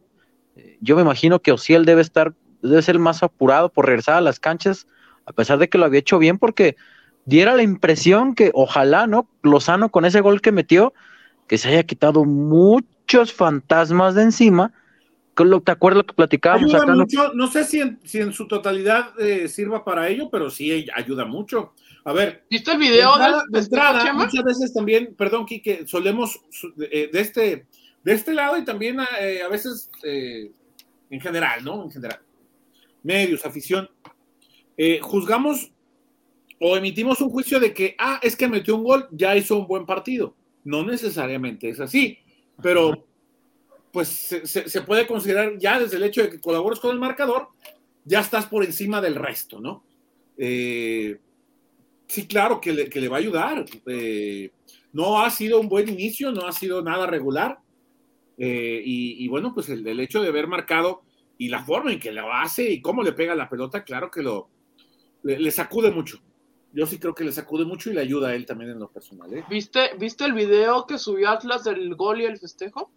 Yo me imagino que Ociel debe estar, debe ser más apurado por regresar a las canchas, a pesar de que lo había hecho bien, porque diera la impresión que ojalá, ¿no? Lozano con ese gol que metió, que se haya quitado muchos fantasmas de encima. ¿Te acuerdas lo que platicábamos Ayuda acá? no? mucho, no sé si en, si en su totalidad eh, sirva para ello, pero sí ayuda mucho. A ver, ¿Viste el de video entrada, del de entrada, muchas veces también, perdón, Quique, solemos eh, de este, de este lado y también eh, a veces eh, en general, ¿no? En general. Medios, afición. eh, juzgamos o emitimos un juicio de que, ah, es que metió un gol, ya hizo un buen partido. No necesariamente es así, pero pues se, se- puede considerar ya desde el hecho de que colabores con el marcador, ya estás por encima del resto, ¿no? Eh, sí, claro que le, que le va a ayudar. Eh, no ha sido un buen inicio, no ha sido nada regular. Eh, y, bueno, pues el, el hecho de haber marcado y la forma en que lo hace y cómo le pega la pelota, claro que lo le, le sacude mucho. Yo sí creo que le sacude mucho y le ayuda a él también en lo personal. ¿eh? ¿Viste, ¿Viste el video que subió Atlas del gol y el festejo?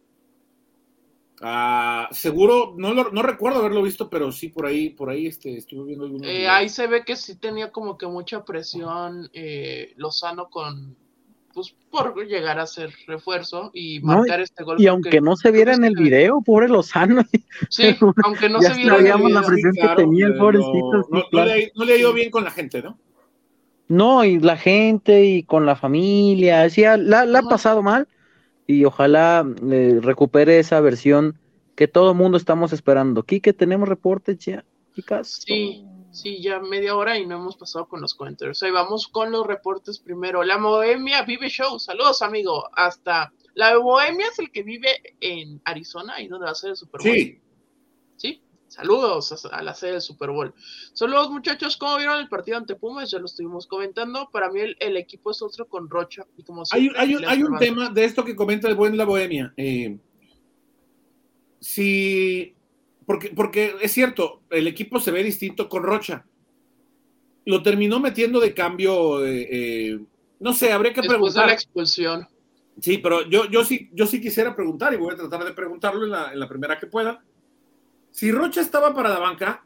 Ah, seguro, no, lo- no recuerdo haberlo visto, pero sí por ahí, por ahí este, estuve viendo algunos Eh, ahí se ve que sí tenía como que mucha presión eh, Lozano con pues por llegar a ser refuerzo y No, marcar este gol. Y aunque no se viera en el video, pobre Lozano, Sí, *laughs* aunque no ya se viera en el sabíamos la video. presión que tenía el eh, pobrecito, no- sí, no, no le, ha- no le ha ido bien con la gente, ¿no? No, y la gente y con la familia, decía, la, la ha pasado mal y ojalá eh, recupere esa versión que todo mundo estamos esperando. Quique, tenemos reportes ya, chicas. Sí, sí, ya media hora y no hemos pasado con los comentarios. Ahí vamos con los reportes primero. La Bohemia vive show. Saludos, amigo. Hasta la Bohemia es el que vive en Arizona, ahí donde va a ser el Super Bowl. Sí, Sí, Saludos a la sede del Super Bowl. Saludos muchachos, ¿cómo vieron el partido ante Pumas? Ya lo estuvimos comentando. Para mí el, equipo es otro con Rocha. Y como hay, hay, un, tema de esto que comenta el buen La Bohemia. Eh, si, porque, porque es cierto, el equipo se ve distinto con Rocha. Lo terminó metiendo de cambio, eh, eh, no sé, habría que Después preguntar. De la expulsión. Sí, pero yo, yo, sí, yo sí quisiera preguntar y voy a tratar de preguntarlo en la, en la primera que pueda si Rocha estaba para la banca,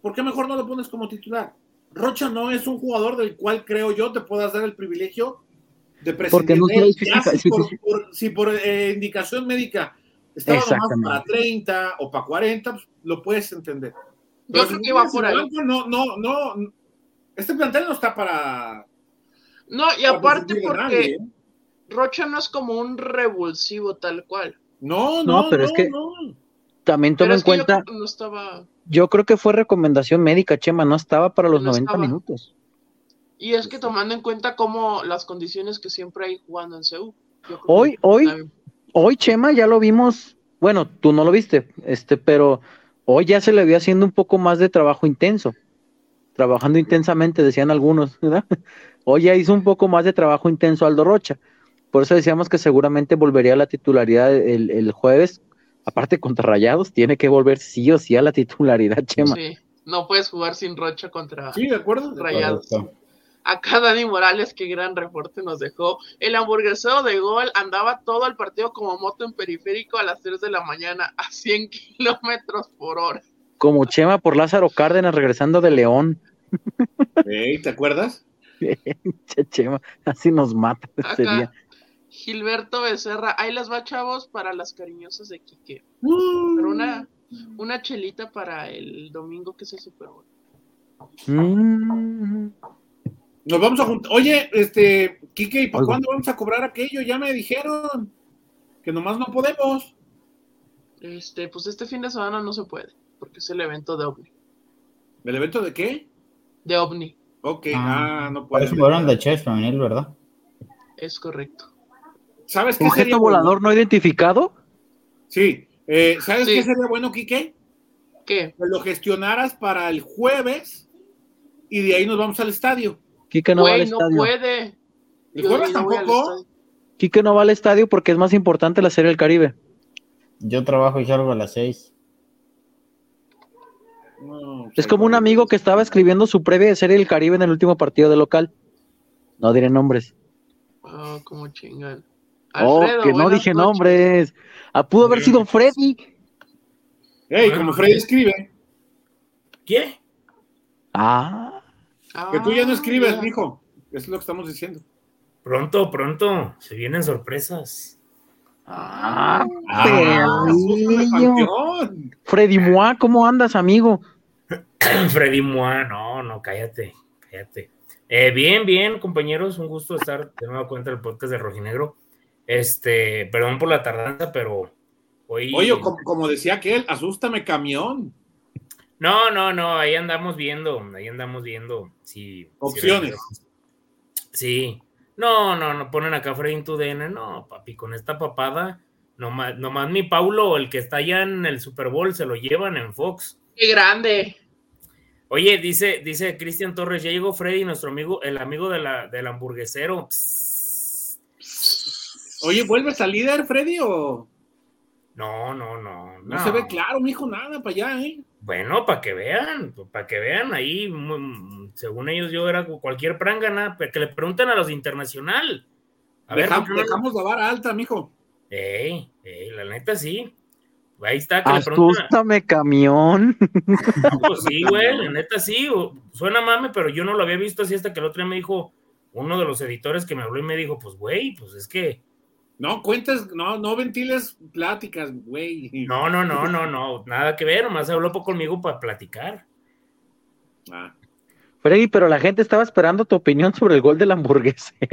¿por qué mejor no lo pones como titular? Rocha no es un jugador del cual creo yo te puedas dar el privilegio de presentar. No si, por, eh, indicación médica estaba más para 30 o para 40, pues, lo puedes entender. yo creo que va por ahí. No, no, no. Este plantel no está para. No, y aparte porque ¿eh? Rocha no es como un revulsivo tal cual. No, no, no, pero es que también toma en cuenta. Yo creo, que fue recomendación médica, Chema, no estaba para los 90 minutos. Y es que tomando en cuenta como las condiciones que siempre hay jugando en CEU. Hoy, hoy, hoy, Chema, ya lo vimos. Bueno, tú no lo viste, este, pero hoy ya se le había haciendo un poco más de trabajo intenso. Trabajando intensamente, decían algunos, ¿verdad? *laughs* Hoy ya hizo un poco más de trabajo intenso Aldo Rocha. Por eso decíamos que seguramente volvería a la titularidad el jueves aparte contra Rayados, tiene que volver sí o sí a la titularidad, Chema. Sí, no puedes jugar sin Rocha contra sí, de acuerdo, Rayados. Acá Dani Morales, qué gran reporte nos dejó. El hamburguesero de gol andaba todo el partido como moto en periférico a las 3 de la mañana a 100 kilómetros por hora. Como Chema por Lázaro Cárdenas regresando de León. ¿te acuerdas? *laughs* Chema, así nos mata ese día. Gilberto Becerra, ahí las va, chavos, para las cariñosas de Quique. Pero una, una chelita para el domingo que es el Super Bowl. Mm. Nos vamos a juntar. Oye, este, Quique, ¿y para cuándo vamos a cobrar aquello? Ya me dijeron que nomás no podemos. Este, pues este fin de semana no se puede, porque es el evento de OVNI. ¿El evento de qué? De OVNI. Ok, ah, ah no puede. Parece fueron de chess femenil, ¿verdad? Es correcto. ¿Sabes qué ¿Objeto volador no identificado? Sí. Eh, ¿Sabes qué sería bueno, Quique? ¿Qué? Que lo gestionaras para el jueves y de ahí nos vamos al estadio. Quique no va al estadio. no puede. ¿El jueves tampoco? Quique no va al estadio porque es más importante la Serie del Caribe. Yo trabajo y salgo a las seis. es como un amigo que estaba escribiendo su previa de Serie del Caribe en el último partido de local. No diré nombres. Ah, como chingan oh, que no dije nombres. Ah, pudo haber sido Freddy. Ey, como Freddy escribe. ¿Qué? Ah. Que tú ya no escribes, ah. hijo. Eso es lo que estamos diciendo. Pronto, pronto. Se vienen sorpresas. Ah, ah Freddy Moa, ¿cómo andas, amigo? *clears throat* Freddy Moa, no, no, cállate, cállate. Eh, bien, bien, compañeros, un gusto estar de nuevo cuenta del podcast de Rojinegro. Este, perdón por la tardanza, pero hoy. Oye, como, decía aquel, asústame camión. No, no, no, ahí andamos viendo, ahí andamos viendo si. Opciones. sí. No, no, no ponen acá Freddy tu DN, no, papi, con esta papada, nomás, nomás mi Paulo, el que está allá en el Super Bowl, se lo llevan en Fox. ¡Qué grande! Oye, dice, dice Cristian Torres, ya llegó Freddy, nuestro amigo, el amigo de la, del hamburguesero. Oye, ¿vuelves al líder, Freddy, o...? No, no, no, no. se ve claro, mijo, nada para allá, ¿eh? Bueno, para que vean, para que vean ahí, según ellos yo era cualquier prangana, que le pregunten a los internacional. A ver, dejamos la vara alta, mijo. Ey, ey, la neta sí. Ahí está, que Asústame, camión. *laughs* pues sí, güey, la neta sí. Suena mame, pero yo no lo había visto así hasta que el otro día me dijo uno de los editores que me habló y me dijo, pues, güey, pues es que no, cuentas, no, no ventiles pláticas, güey. No, no, no, no, no, nada que ver, nomás habló conmigo para platicar. Ah. Freddy, pero la gente estaba esperando tu opinión sobre el gol del hamburguesa. *laughs*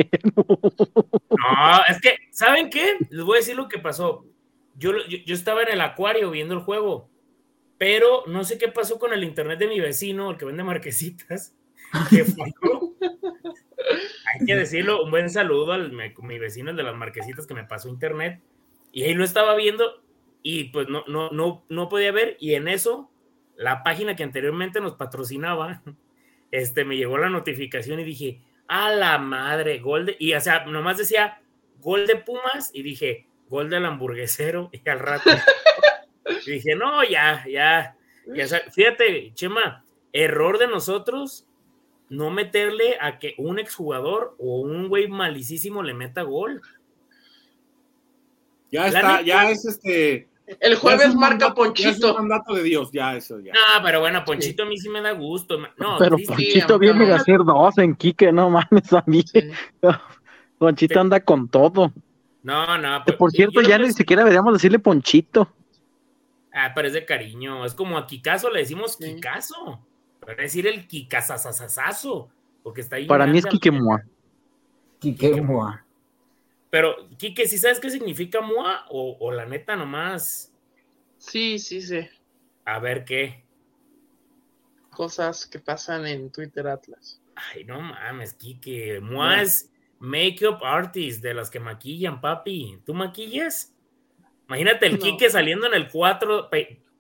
No, es que, ¿saben qué? Les voy a decir lo que pasó. Yo, yo, yo, estaba en el acuario viendo el juego, pero no sé qué pasó con el internet de mi vecino, el que vende marquesitas, que *laughs* hay que decirlo, un buen saludo al mi vecino, el de las marquesitas que me pasó internet. Y ahí lo estaba viendo y pues no, no, no, no podía ver. Y en eso la página que anteriormente nos patrocinaba, *laughs* este, me llegó la notificación y dije, a la madre, gol de, y o sea, nomás decía gol de Pumas y dije, gol del hamburguesero *laughs* y al rato y dije, no, ya, ya, ya, fíjate, Chema, error de nosotros no meterle a que un exjugador o un güey malicísimo le meta gol. Ya está, ya es este. El jueves marca Ponchito. es un mandato de Dios, ya eso, ya. No, pero bueno, Ponchito a mí sí me da gusto. No, pero Ponchito viene de hacer dos en Quique, no mames a mí. *laughs* Ponchito anda con todo. No, no. Pues, por cierto, ya ni siquiera deberíamos decirle Ponchito. Ah, pero es de cariño. Es como a Kikazo le decimos Kikazo. Para decir el Kikazazazazo. Porque está ahí. Para mí es Kikemua. Kikemua. Pero, Kike, ¿sí sabes qué significa Mua? O, la neta nomás. Sí, sí, sí. A ver qué. Cosas que pasan en Twitter Atlas. Ay, no mames, Kike. Mua es Makeup artist, de las que maquillan, papi. ¿Tú maquillas? Imagínate el Quique saliendo en el 4,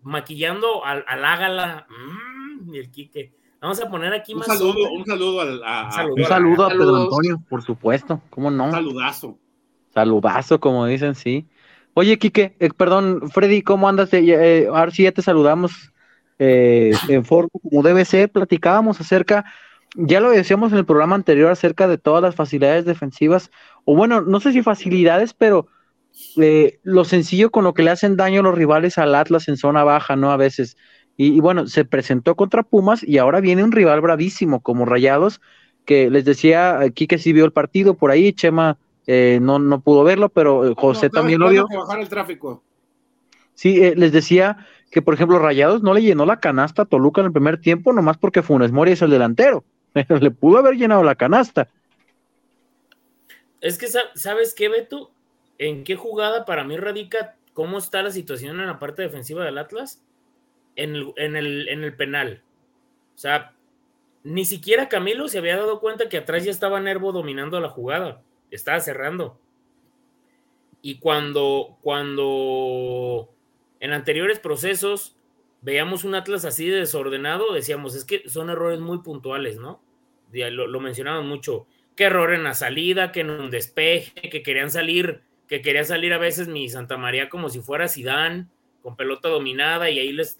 maquillando al, al Ágala. Mm, y el Quique. Vamos a poner aquí un más. Saludo, un saludo al, a, un saludo, a Pedro Antonio, por supuesto. ¿Cómo no? Un saludazo. Saludazo, como dicen, sí. Oye, Quique, eh, perdón, Freddy, ¿cómo andas? Eh, eh, ahora sí ya te saludamos en forma como debe ser. Platicábamos acerca ya lo decíamos en el programa anterior acerca de todas las facilidades defensivas, o bueno, no sé si facilidades, pero eh, lo sencillo con lo que le hacen daño a los rivales al Atlas en zona baja, ¿no? A veces. Y, bueno, se presentó contra Pumas y ahora viene un rival bravísimo como Rayados, que les decía aquí que sí vio el partido por ahí, Chema eh, no, no pudo verlo, pero eh, José también lo vio. bajar el tráfico. Sí, les decía que, por ejemplo, Rayados no le llenó la canasta a Toluca en el primer tiempo, nomás porque Funes Mori es el delantero. *laughs* Le pudo haber llenado la canasta. Es que, ¿sabes qué, Beto? ¿En qué jugada para mí radica cómo está la situación en la parte defensiva del Atlas? En el, en el, en el penal. O sea, ni siquiera Camilo se había dado cuenta que atrás ya estaba Nervo dominando la jugada. Estaba cerrando. Y cuando, cuando en anteriores procesos veíamos un Atlas así de desordenado, decíamos, es que son errores muy puntuales, ¿no? Lo, lo mencionaban mucho, que error en la salida, que en un despeje, que querían salir, que quería salir a veces mi Santa María como si fuera Sidán, con pelota dominada, y ahí les,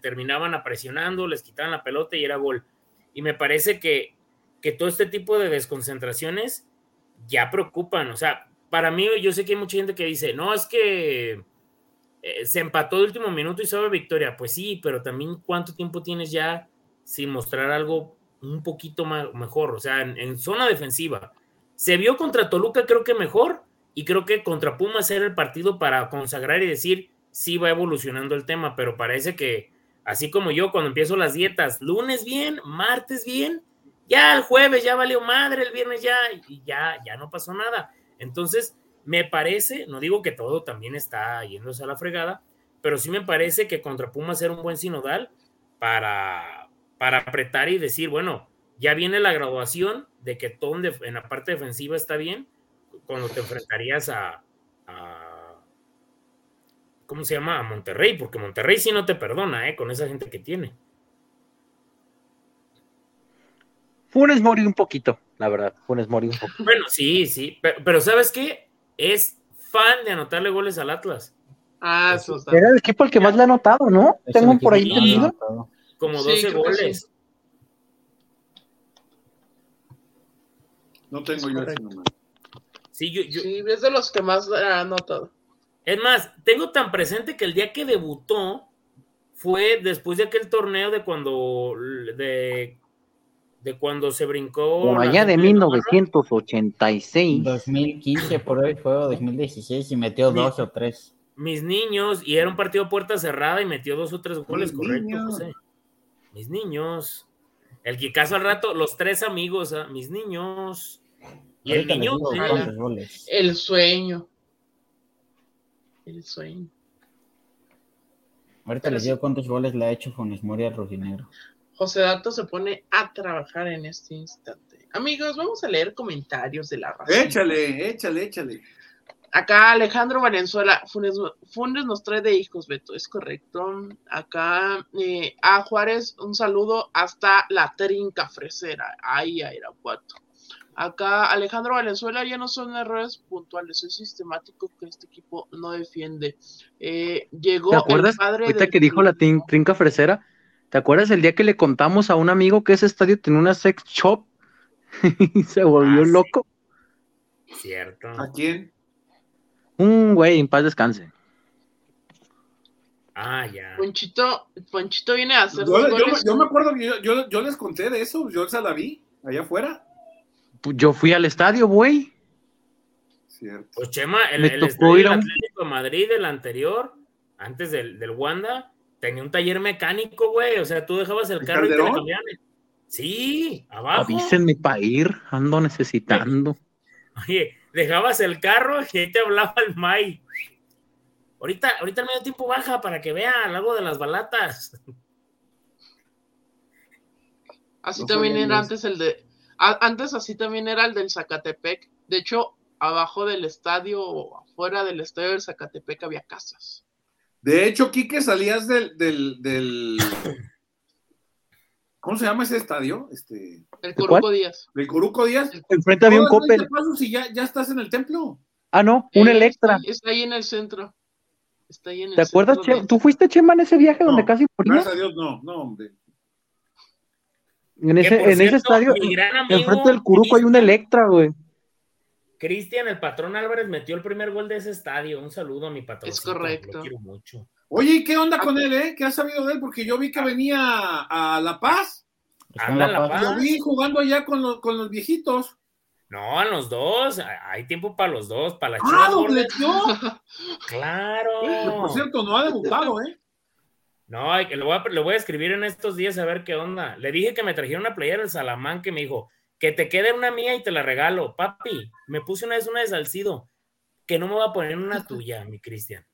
terminaban presionando, les quitaban la pelota y era gol. Y me parece que, que todo este tipo de desconcentraciones ya preocupan. O sea, para mí, yo sé que hay mucha gente que dice, no, es que eh, se empató de último minuto y sabe victoria. Pues sí, pero también cuánto tiempo tienes ya sin mostrar algo un poquito más, mejor, o sea, en, zona defensiva. Se vio contra Toluca, creo que mejor, y creo que contra Pumas era el partido para consagrar y decir, sí va evolucionando el tema, pero parece que, así como yo, cuando empiezo las dietas, lunes bien, martes bien, ya el jueves ya valió madre, el viernes ya, y ya, ya no pasó nada. Entonces, me parece, no digo que todo también está yéndose a la fregada, pero sí me parece que contra Pumas era un buen sinodal para, para apretar y decir, bueno, ya viene la graduación de que todo en la parte defensiva está bien cuando te enfrentarías a, ¿cómo se llama? A Monterrey, porque Monterrey sí no te perdona, ¿eh? Con esa gente que tiene. Funes Mori un poquito, la verdad, Funes Mori un poquito. Bueno, sí, sí, pero, ¿sabes qué? Es fan de anotarle goles al Atlas. Ah, eso está. Era el equipo el que más le ha anotado, ¿no? Tengo por ahí entendido. Como 12 goles. No tengo yo ese número. Sí, yo, sí, es de los que más ha anotado. Es más, tengo tan presente que el día que debutó fue después de aquel torneo de cuando de, de cuando se brincó. Por allá de 1986. 2015, por ahí fue 2016 y metió dos o tres. Mis niños, y era un partido puerta cerrada y metió dos o tres goles, correcto, José mis niños. El que caso al rato, los tres amigos, ¿ah? mis niños. Y el niño. El sueño. El sueño. Ahorita les digo cuántos goles le ha hecho Funes Mori al Rojinegro. José Dato se pone a trabajar en este instante. Amigos, vamos a leer comentarios de la raza. Échale, échale, échale. Acá Alejandro Valenzuela, Funes, nos trae de hijos, Beto, es correcto. Acá eh, a Juárez, un saludo hasta la trinca fresera, ahí a Irapuato. Acá Alejandro Valenzuela ya no son errores puntuales, es sistemático que este equipo no defiende. Eh, llegó ¿Te acuerdas, el padre ahorita que dijo la trinca fresera? ¿Te acuerdas el día que le contamos a un amigo que ese estadio tenía una sex shop y *laughs* se volvió ah, loco? Cierto. ¿A quién? Un güey, en paz descanse. Ah, ya. Ponchito, Ponchito viene a hacer. Yo, yo, me acuerdo que yo, yo, les conté de eso, yo esa la vi, allá afuera. Pues yo fui al estadio, güey. Cierto. Pues Chema, el, el estadio Atlético de Madrid, el anterior, antes del, del Wanda, tenía un taller mecánico, güey. O sea, tú dejabas el, carro y te lo cambiaban. Sí, abajo. Avísenme para ir, ando necesitando. Oye, dejabas el carro y ahí te hablaba el May. Ahorita, ahorita el medio tiempo baja para que vea algo de las balatas. Así también era antes el de. Antes así también era el del Zacatepec. De hecho, abajo del estadio o afuera del estadio del Zacatepec había casas. De hecho, Quique, salías del, del, del, ¿Cómo se llama ese estadio? Este... El Coruco Díaz. El Coruco Díaz. Enfrente había un Coppel. Si ya, ya estás en el templo. Ah, no, un eh, Electra. Está, ahí en el centro. Está ahí en el ¿Te acuerdas, Che? ¿Tú fuiste, Chema, en ese viaje donde casi morías? Gracias a Dios, no, no, hombre. En ese, en ese estadio, enfrente del Curuco hay un Electra, güey. Cristian, el patrón Álvarez metió el primer gol de ese estadio. Un saludo a mi patrón. Es correcto. Lo quiero mucho. Oye, ¿y qué onda con él, eh? ¿Qué has sabido de él? Porque yo vi que venía a La Paz. Anda La Paz. Lo vi jugando allá con, los, con los viejitos. No, a los dos. Hay tiempo para los dos, para la ¡Ah, dobleteó! Claro. Por cierto, no ha debutado, ¿eh? No, lo voy, a, lo voy a escribir en estos días a ver qué onda. Le dije que me trajera una playera del Salamán que me dijo que te quede una mía y te la regalo. Papi, me puse una vez una de Salcido, que no me va a poner una tuya, mi Cristian.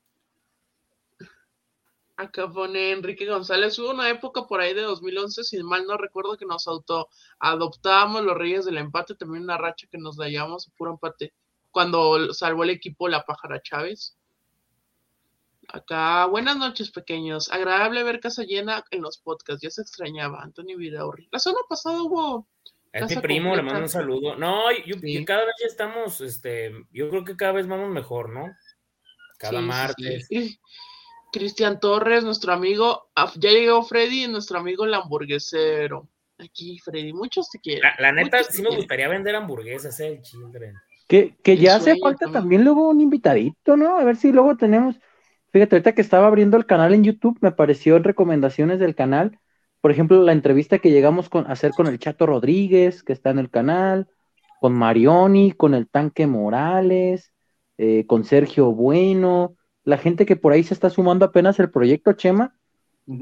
Acá pone Enrique González. Hubo una época por ahí de 2011, si mal no recuerdo, que nos auto adoptábamos los Reyes del Empate. También una racha que nos hallamos, puro empate. Cuando salvó el equipo La Pájara Chávez. Acá, buenas noches, pequeños. Agradable ver casa llena en los podcasts. Ya se extrañaba, Antonio Vidaurri. La semana pasada hubo. A mi primo le mando un saludo. No, yo, cada vez ya estamos, este, yo creo que cada vez vamos mejor, ¿no? Cada martes. *laughs* Cristian Torres, nuestro amigo, ah, ya llegó Freddy, nuestro amigo el hamburguesero. Aquí, Freddy, muchos te quieren. La, neta, sí me gustaría vender hamburguesas, eh, children. Que, que ya hace falta también. luego un invitadito, ¿no? A ver si luego tenemos. Fíjate, ahorita que estaba abriendo el canal en YouTube, me apareció en recomendaciones del canal. Por ejemplo, la entrevista que llegamos a hacer con el Chato Rodríguez, que está en el canal, con Marioni, con el Tanque Morales, eh, con Sergio Bueno la gente que por ahí se está sumando apenas el proyecto Chema,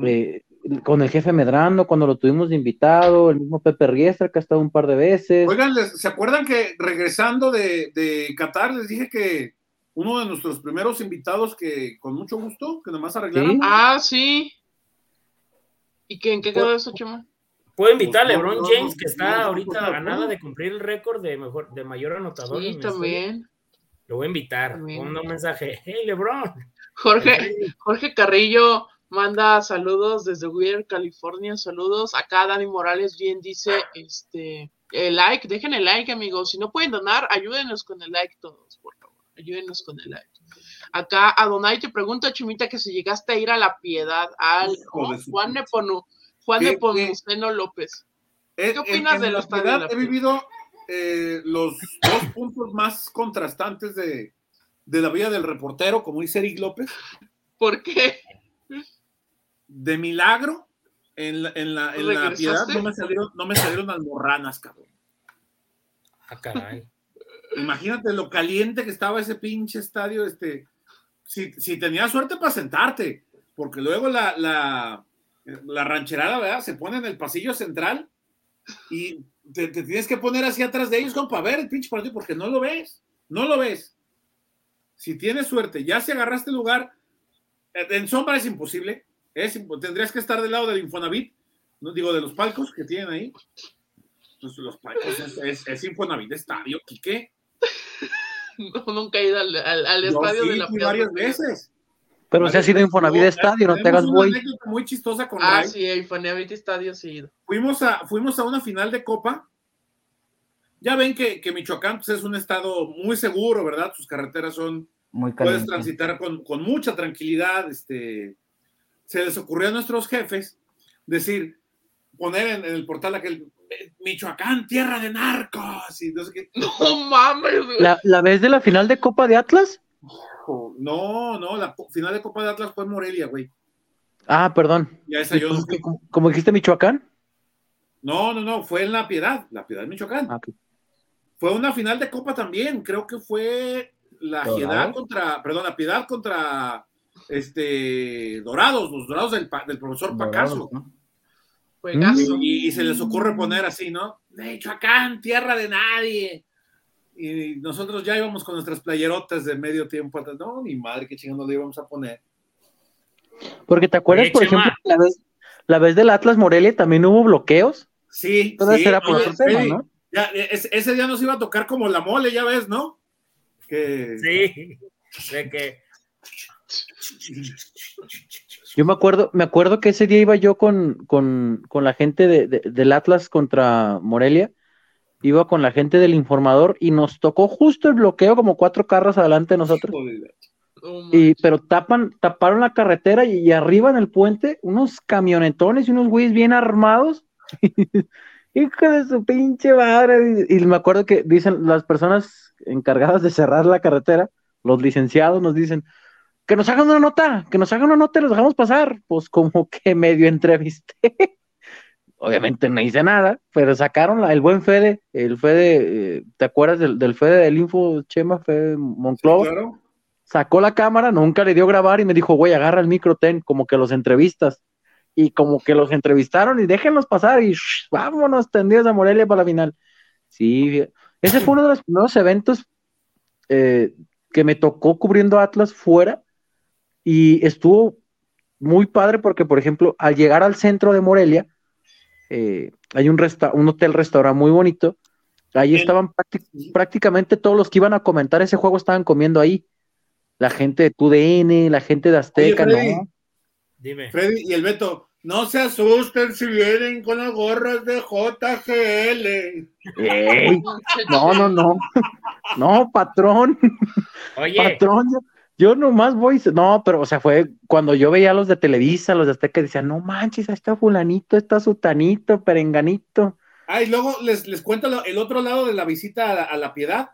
eh, con el jefe Medrano, cuando lo tuvimos de invitado, el mismo Pepe Riestra, que ha estado un par de veces. Oigan, ¿se acuerdan que regresando de, de, Qatar les dije que uno de nuestros primeros invitados que con mucho gusto, que nomás arreglaron? Ah, sí. ¿Y qué, en qué quedó eso, Chema? Puedo invitar a pues, LeBron James, que está ahorita ganada de cumplir el récord de mejor, de mayor anotador. Sí, también. Lo voy a invitar. Manda un mensaje. Hey, Lebron. Jorge, Jorge Carrillo manda saludos desde Weir, California. Saludos. Acá Dani Morales bien dice, este, el like, dejen el like, amigos. Si no pueden donar, ayúdenos con el like todos, por favor. Ayúdenos con el like. Acá Adonai te pregunta, Chumita, que si llegaste a ir a la piedad al Juan Neponu, Juan Nepomuceno López. ¿Qué opinas de la piedad? He vivido eh, los dos puntos más contrastantes de, la vida del reportero, como dice Eric López. ¿Por qué? De milagro, en la, en la, piedad no me, salieron, no me salieron almorranas, cabrón. Ah, caray. Imagínate lo caliente que estaba ese pinche estadio. Este, si, si tenías suerte para sentarte, porque luego la, la, la rancherada, ¿verdad? Se pone en el pasillo central y te, tienes que poner así atrás de ellos, como para ver el pinche partido, porque no lo ves, no lo ves. Si tienes suerte, ya si agarraste lugar, eh, en sombra es imposible, es, tendrías que estar del lado del Infonavit, no digo de los palcos que tienen ahí. Los palcos es, es, Infonavit Estadio, Quique. *laughs* No, nunca he ido al, al, al Yo estadio sí, de la fui Piedad. varias veces. Pero si ha sido Infonavit Estadio, no te hagas güey. muy chistosa con Ah, Ray. sí, Infonavit Estadio sí he ido. Fuimos a, fuimos a una final de Copa. Ya ven que, que Michoacán pues, es un estado muy seguro, ¿verdad? Sus carreteras son, Muy puedes transitar con, con mucha tranquilidad. Este, se les ocurrió a nuestros jefes decir, poner en, en el portal aquel "Eh, Michoacán, tierra de narcos. Y no sé qué. *laughs* No mames, güey. ¿La, ¿La vez de la final de Copa de Atlas? No, no, la final de Copa de Atlas fue en Morelia, güey. Ah, perdón. Ya esa yo no Como, fui. como dijiste Michoacán. No, no, no, fue en La Piedad, La Piedad, Michoacán. Ah. Fue una final de Copa también, creo que fue la. Piedad contra, perdón, la Piedad contra este Dorados, los Dorados del, profesor Pacaso. ¿no? Juegazo. Y, y se les ocurre poner así, ¿no? Michoacán, tierra de nadie. Y nosotros ya íbamos con nuestras playerotas de medio tiempo atrás. No, ni madre, qué chingón le íbamos a poner. Porque te acuerdas, Oye, por Chema. ejemplo, la vez, la vez del Atlas Morelia también hubo bloqueos. Sí, Todo sí. será por Oye, otro tema, Freddy, ¿no? ya, ese, ese día nos iba a tocar como la mole, ya ves, ¿no? Que... Sí, de que *laughs* *laughs* Yo me acuerdo, me acuerdo que ese día iba yo con, con, con la gente de- de- del Atlas contra Morelia, iba con la gente del informador y nos tocó justo el bloqueo como cuatro carros adelante de nosotros. Y, pero tapan, taparon la carretera y, arriba en el puente unos camionetones y unos güeyes bien armados. *laughs* Hijo de su pinche madre. Y, y me acuerdo que dicen las personas encargadas de cerrar la carretera, los licenciados nos dicen que nos hagan una nota, que nos hagan una nota y los dejamos pasar. Pues como *laughs* que medio entrevisté. Obviamente no hice nada, pero sacaron la- el buen Fede, el Fede, eh, ¿te acuerdas del, del Fede del Info Chema, Fede Monclova? Claro. sacó la cámara, nunca le dio grabar y me dijo, güey, agarra el micro, ten, como que los entrevistas. Y como que los entrevistaron y déjenlos pasar y shh, vámonos tendidos a Morelia para la final. Sí, ese fue uno de los primeros eventos eh, que me tocó cubriendo Atlas fuera y estuvo muy padre porque, por ejemplo, al llegar al centro de Morelia, eh, hay un, resta un hotel restaurante muy bonito. Ahí estaban prácti- prácticamente todos los que iban a comentar ese juego estaban comiendo ahí. La gente de TUDN, la gente de Azteca, Oye, Freddy. ¿no? dime. Freddy y el Beto, no se asusten si vienen con las gorras de JGL. Ey, no, no, no. *laughs* No, patrón, Oye, patrón. Yo, nomás voy. No, pero, o sea, fue cuando yo veía a los de Televisa, los de Azteca, decían, no manches, ahí está Fulanito, está Sutanito, Perenganito. Ah, y luego les, les cuento lo- el otro lado de la visita a la, a la Piedad,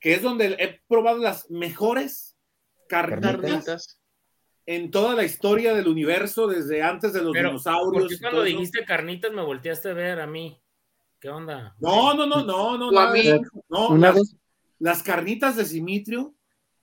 que es donde he probado las mejores carnitas en toda la historia del universo, desde antes de los pero dinosaurios. ¿por qué y cuando dijiste carnitas me volteaste a ver a mí? ¿Qué onda? No, no, no, no, no. O a nada mí. de eso. No, Una las, las carnitas de Simitrio,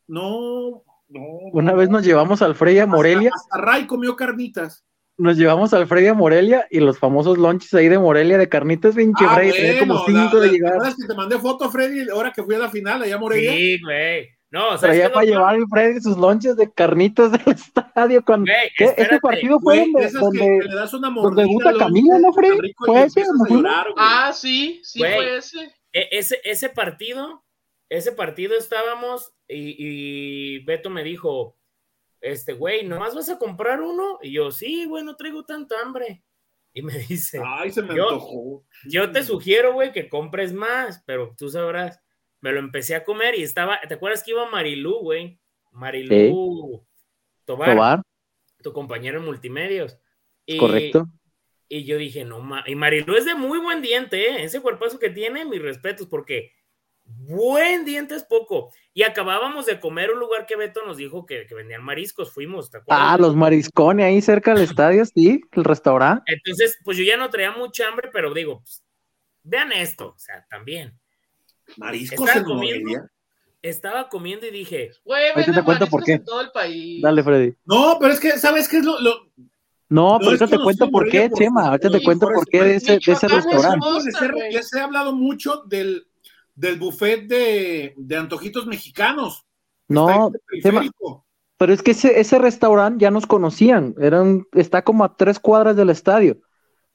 no, no. una no. vez nos llevamos al Freddy a Morelia, Hasta Ray comió carnitas. nos llevamos al Freddy a Morelia y los famosos lunches ahí de Morelia de carnitas, pinche Ah, Freddy, tenía como bueno, cinco la- de la- llegar. ¿te acuerdas que te mandé foto, Freddy, ahora que fui a la final allá a Morelia? Sí, güey. No, ¿sabes Traía qué, para doctor? llevar el Freddy sus lonches de carnitas del *laughs* estadio cuando. Ese espérate. partido fue Güey, donde, esas donde- que, le das una donde debuta Camila, ¿no, Freddy? ¿Fue ese llorar. Ah, sí, sí Güey. fue ese. E- ese, ese partido, ese partido estábamos y, y Beto me dijo, este, güey, ¿nomás vas a comprar uno? Y yo, sí, güey, no traigo tanta hambre. Y me dice, Ay, se me Yo- antojó. yo te sugiero, güey, que compres más, pero tú sabrás. Me lo empecé a comer y estaba, ¿te acuerdas que iba Marilú, güey? Marilú Tobar, Tobar, tu compañero en multimedios. Y, correcto. Y yo dije, no, ma y Marilú es de muy buen diente, ¿eh? ese cuerpazo que tiene, mis respetos, porque buen diente es poco. Y acabábamos de comer un lugar que Beto nos dijo que, que vendían mariscos, fuimos, ¿te acuerdas? Ah, los mariscones ahí cerca del *laughs* estadio, sí, el restaurante. Entonces, pues yo ya no traía mucha hambre, pero digo, pues, vean esto, o sea, también. Mariscos Estaba en comiendo. Morelia. Estaba comiendo y dije, Güey, te cuento por qué. en todo el país. Dale, Freddy. No, pero es que, ¿sabes qué es lo, lo, No, pero es ahorita te cuento por qué, por Chema. Ahorita te cuento por qué de ese, de ese restaurante. les he hablado mucho del, del buffet de, de antojitos mexicanos. No, pero es que ese, ese restaurante ya nos conocían. Era un- está como a tres cuadras del estadio.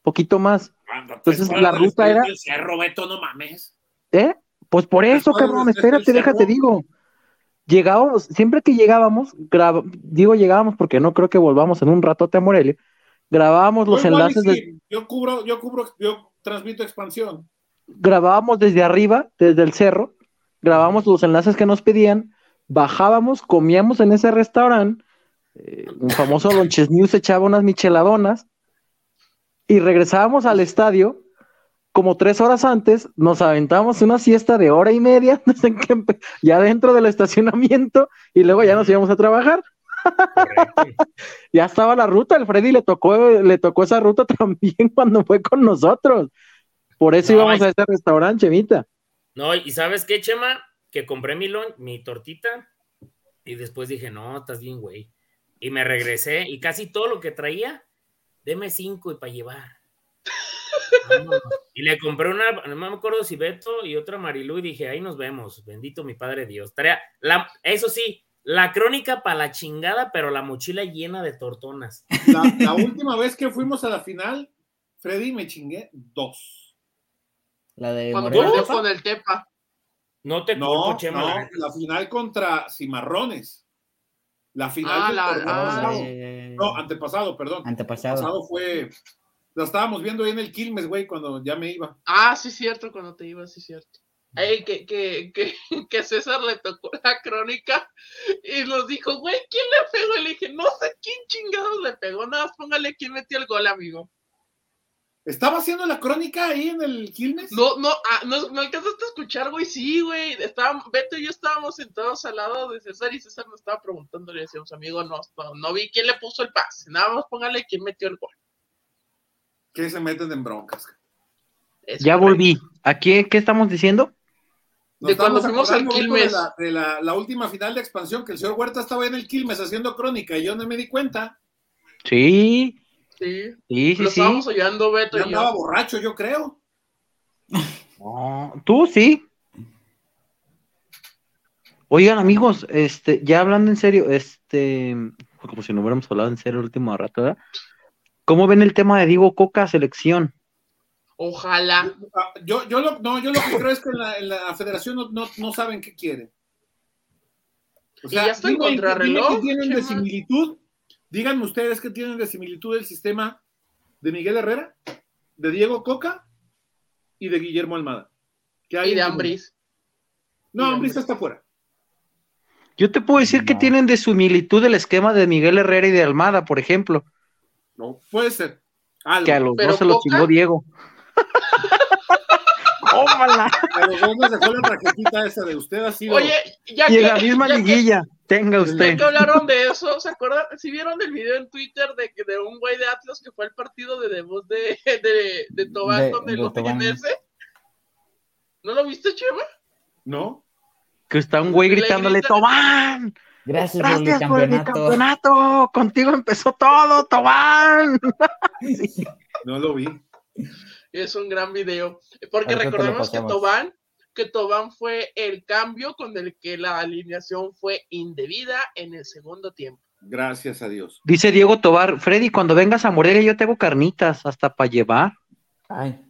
Poquito más. Anda, Entonces, la ruta era- Cerro, Beto, no mames. ¿Eh? Pues por eso, cabrón, espérate, déjate, digo. Llegábamos, siempre que llegábamos, graba- digo llegábamos porque no creo que volvamos en un ratote a Morelia, grabábamos los enlaces, de- yo cubro, yo cubro, yo transmito expansión. Grabábamos desde arriba, desde el cerro, grabábamos los enlaces que nos pedían, bajábamos, comíamos en ese restaurante, eh, un famoso Lonches News echaba unas micheladonas y regresábamos al estadio como tres horas antes, nos aventábamos una siesta de hora y media *laughs* ya dentro del estacionamiento y luego ya nos íbamos a trabajar. *laughs* Ya estaba la ruta, el Freddy le tocó, le tocó esa ruta *laughs* también cuando fue con nosotros. Por eso No, íbamos a ese restaurante, Chemita. No, y ¿sabes qué, Chema? Que compré mi, lon- mi tortita y después dije, no, estás bien, güey. Y me regresé y casi todo lo que traía, deme cinco y para llevar. Vámonos. *laughs* y le compré una, no me acuerdo si Beto y otra Marilú y dije, ahí nos vemos, bendito mi padre Dios. Tarea, la, eso sí, la crónica para la chingada, pero la mochila llena de tortonas. La, la última vez que fuimos a la final, Freddy me chingué dos. La de Cuando perdió con el Tepa. No te No, culpo, Chema. no, la final contra Cimarrones. La final Ah, del la- ah, pasado. Eh, No, antepasado, perdón. antepasado. Pasado fue. La estábamos viendo ahí en el Quilmes, güey, cuando ya me iba. Ah, sí, cierto, cuando te ibas, sí, cierto. Ey, que, que, que, *laughs* que César le tocó la crónica y nos dijo, güey, ¿quién le pegó? Y le dije, no sé quién chingados le pegó, nada más póngale quién metió el gol, amigo. ¿Estaba haciendo la crónica ahí en el Quilmes? No, no, ah, no, no alcanzaste a escuchar, güey, sí, güey. Estábamos, Beto y yo estábamos sentados al lado de César y César nos estaba preguntando, le decíamos, amigo, no, no, no vi quién le puso el pase, nada más póngale quién metió el gol. Que se meten en broncas. Es Ya correcto. volví. ¿Aquí qué estamos diciendo? Nos De cuando fuimos al Quilmes. De, la, de la- la última final de expansión, que el señor Huerta estaba en el Quilmes haciendo crónica y yo no me di cuenta. Sí, Sí, sí, sí, lo sí. estábamos oyendo, Beto Ya y yo. andaba borracho, yo creo. No, Tú sí. Oigan, amigos, este, ya hablando en serio, este, como si no hubiéramos hablado en serio el último rato, ¿verdad? ¿Cómo ven el tema de Diego Coca selección? Ojalá. Yo, yo, lo, no, yo lo que creo es que en la, en la federación no, no, no saben qué quieren. O Y ya está en dime- dime contrarreloj, qué tienen de similitud. Díganme ustedes qué tienen de similitud el sistema de Miguel Herrera, de Diego Coca y de Guillermo Almada. ¿Qué hay Y de? Ambris. No, Ambriz. está fuera. Yo te puedo decir que No. tienen de similitud el esquema de Miguel Herrera y de Almada, por ejemplo, No, puede ser. Algo. que a los Pero dos se Coca- chingó Diego. *laughs* ¡Tómala! A los dos nos dejó la tarjetita esa de usted ha sido. Oye, ya Y que, en la misma ya que- liguilla, tenga usted. que hablaron de eso, ¿se acuerdan? Si vieron el video en Twitter de, de un güey de Atlas que fue al partido de debut de, *laughs* de, de Tobán De- donde de lo? ¿No lo viste, Chema? ¿No? Que está un güey Le gritándole, grita- ¡Tobán! Gracias, por el Gracias por el campeonato. campeonato. Contigo empezó todo, Tobán. No lo vi. Es un gran video. Porque recordemos que. Tobán, que Tobán fue el cambio con el que la alineación fue indebida en el segundo tiempo. Gracias a Dios. Dice Diego Tobar, Freddy, cuando vengas a Morelia yo tengo carnitas hasta para llevar. Ay,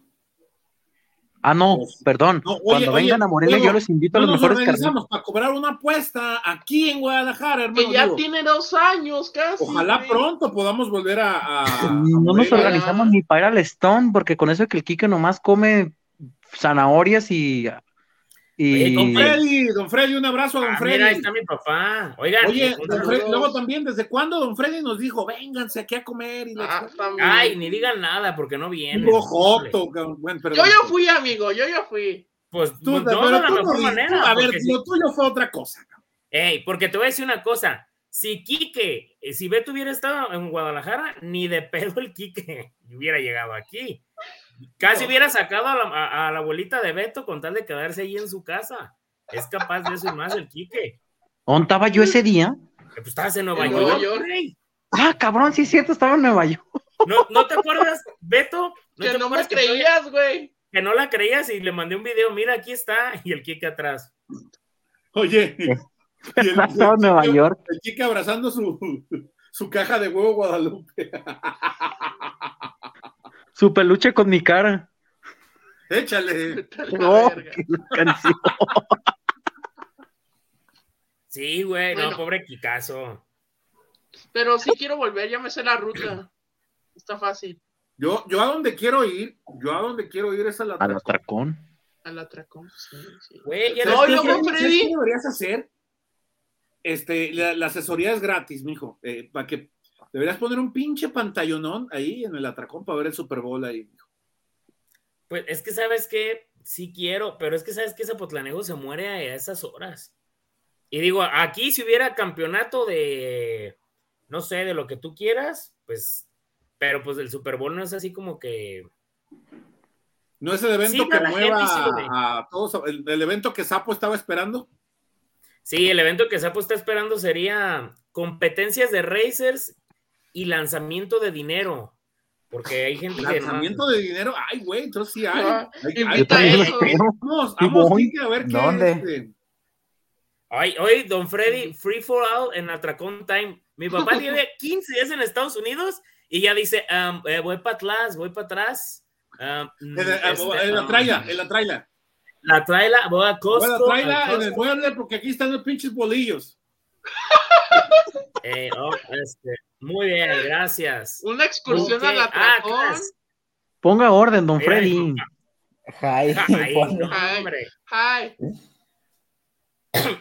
Ah, no, Pues, perdón. no, oye, cuando oye, vengan a Morelia Diego, yo les invito a los nos mejores carnitas. organizamos para cobrar una apuesta aquí en Guadalajara, hermano. Que ya Diego. tiene dos años casi. Ojalá güey. pronto podamos volver a. a- a *laughs* No nos organizamos ni para ir al Stone, porque con eso que el Quique nomás come zanahorias y... y... Oye, Don Freddy, don Freddy, un abrazo a don Ah, Freddy. mira, ahí está mi papá. Oigan, Oye, don. Freddy, luego también, ¿desde cuándo don Freddy nos dijo, vénganse aquí a comer? Y Ah. Ay, ni digan nada porque no vienen. Joto. Bueno, perdón. Yo ya fui, amigo, yo ya fui. Pues Tú, no, pero de la tú mejor no- manera. a ver, si- lo tuyo fue otra cosa. cabrón. Ey, porque te voy a decir una cosa. Si Quique, eh, si Beto hubiera estado en Guadalajara, ni de pedo el Quique *laughs* hubiera llegado aquí. Casi hubiera sacado a la, a- a la abuelita de Beto con tal de quedarse ahí en su casa. Es capaz de eso y más el Quique. ¿Dónde estaba yo ese día? Que, pues estabas en Nueva En York. York. Ah, cabrón, sí es cierto, estaba en Nueva York. ¿No, ¿No te acuerdas, Beto? ¿No que te no me creías, güey. que no la creías y le mandé un video, mira, aquí está, y el Kike atrás. Oye. *laughs* y el- Estaba en Nueva York. El chica abrazando su, su caja de huevo Guadalupe. *laughs* Su peluche con mi cara. Échale. *laughs* La No, canción. *laughs* Sí, güey, no, pobre Kikazo. Pero sí quiero volver, ya me sé la ruta. Está fácil. Yo, yo a donde quiero ir, yo a donde quiero ir es a la Al atracón. Al atracón. Sí, sí. Güey, ya No, no, y luego ¿Sabes qué deberías hacer? Este, la, la asesoría es gratis, mijo. Eh, para que deberías poner un pinche pantallonón ahí en el atracón para ver el Super Bowl ahí. mijo. Pues es que sabes que sí quiero, pero es que sabes que Zapotlanejo se muere a esas horas. Y digo, aquí si hubiera campeonato de, no sé, de lo que tú quieras, pues, pero pues el Super Bowl no es así como que, No es el evento Sí, que mueva gente sí a todos, el, el evento que Sapo estaba esperando. sí, el evento que Sapo está esperando sería competencias de racers y lanzamiento de dinero, porque hay gente que... Lanzamiento de dinero, ay, güey, entonces sí hay. Ah, Hay- hay- a. Vamos, Sí vamos, a ver qué ¿Dónde? este, Ay, oye, don Freddy, free for all en Atracón Time. Mi papá *laughs* tiene 15 días en Estados Unidos y ya dice, um, eh, voy para atrás, voy para atrás. Um, en, la- este, en la um, traila, en la traila. La traila, voy a Voy a la Costco. traila en el Costco. mueble porque aquí están los pinches bolillos. Eh, oh, este, muy bien, gracias. Una excursión Ok, al ah. Ponga orden, don Freddy. *laughs* No, Ay. hombre. Ay,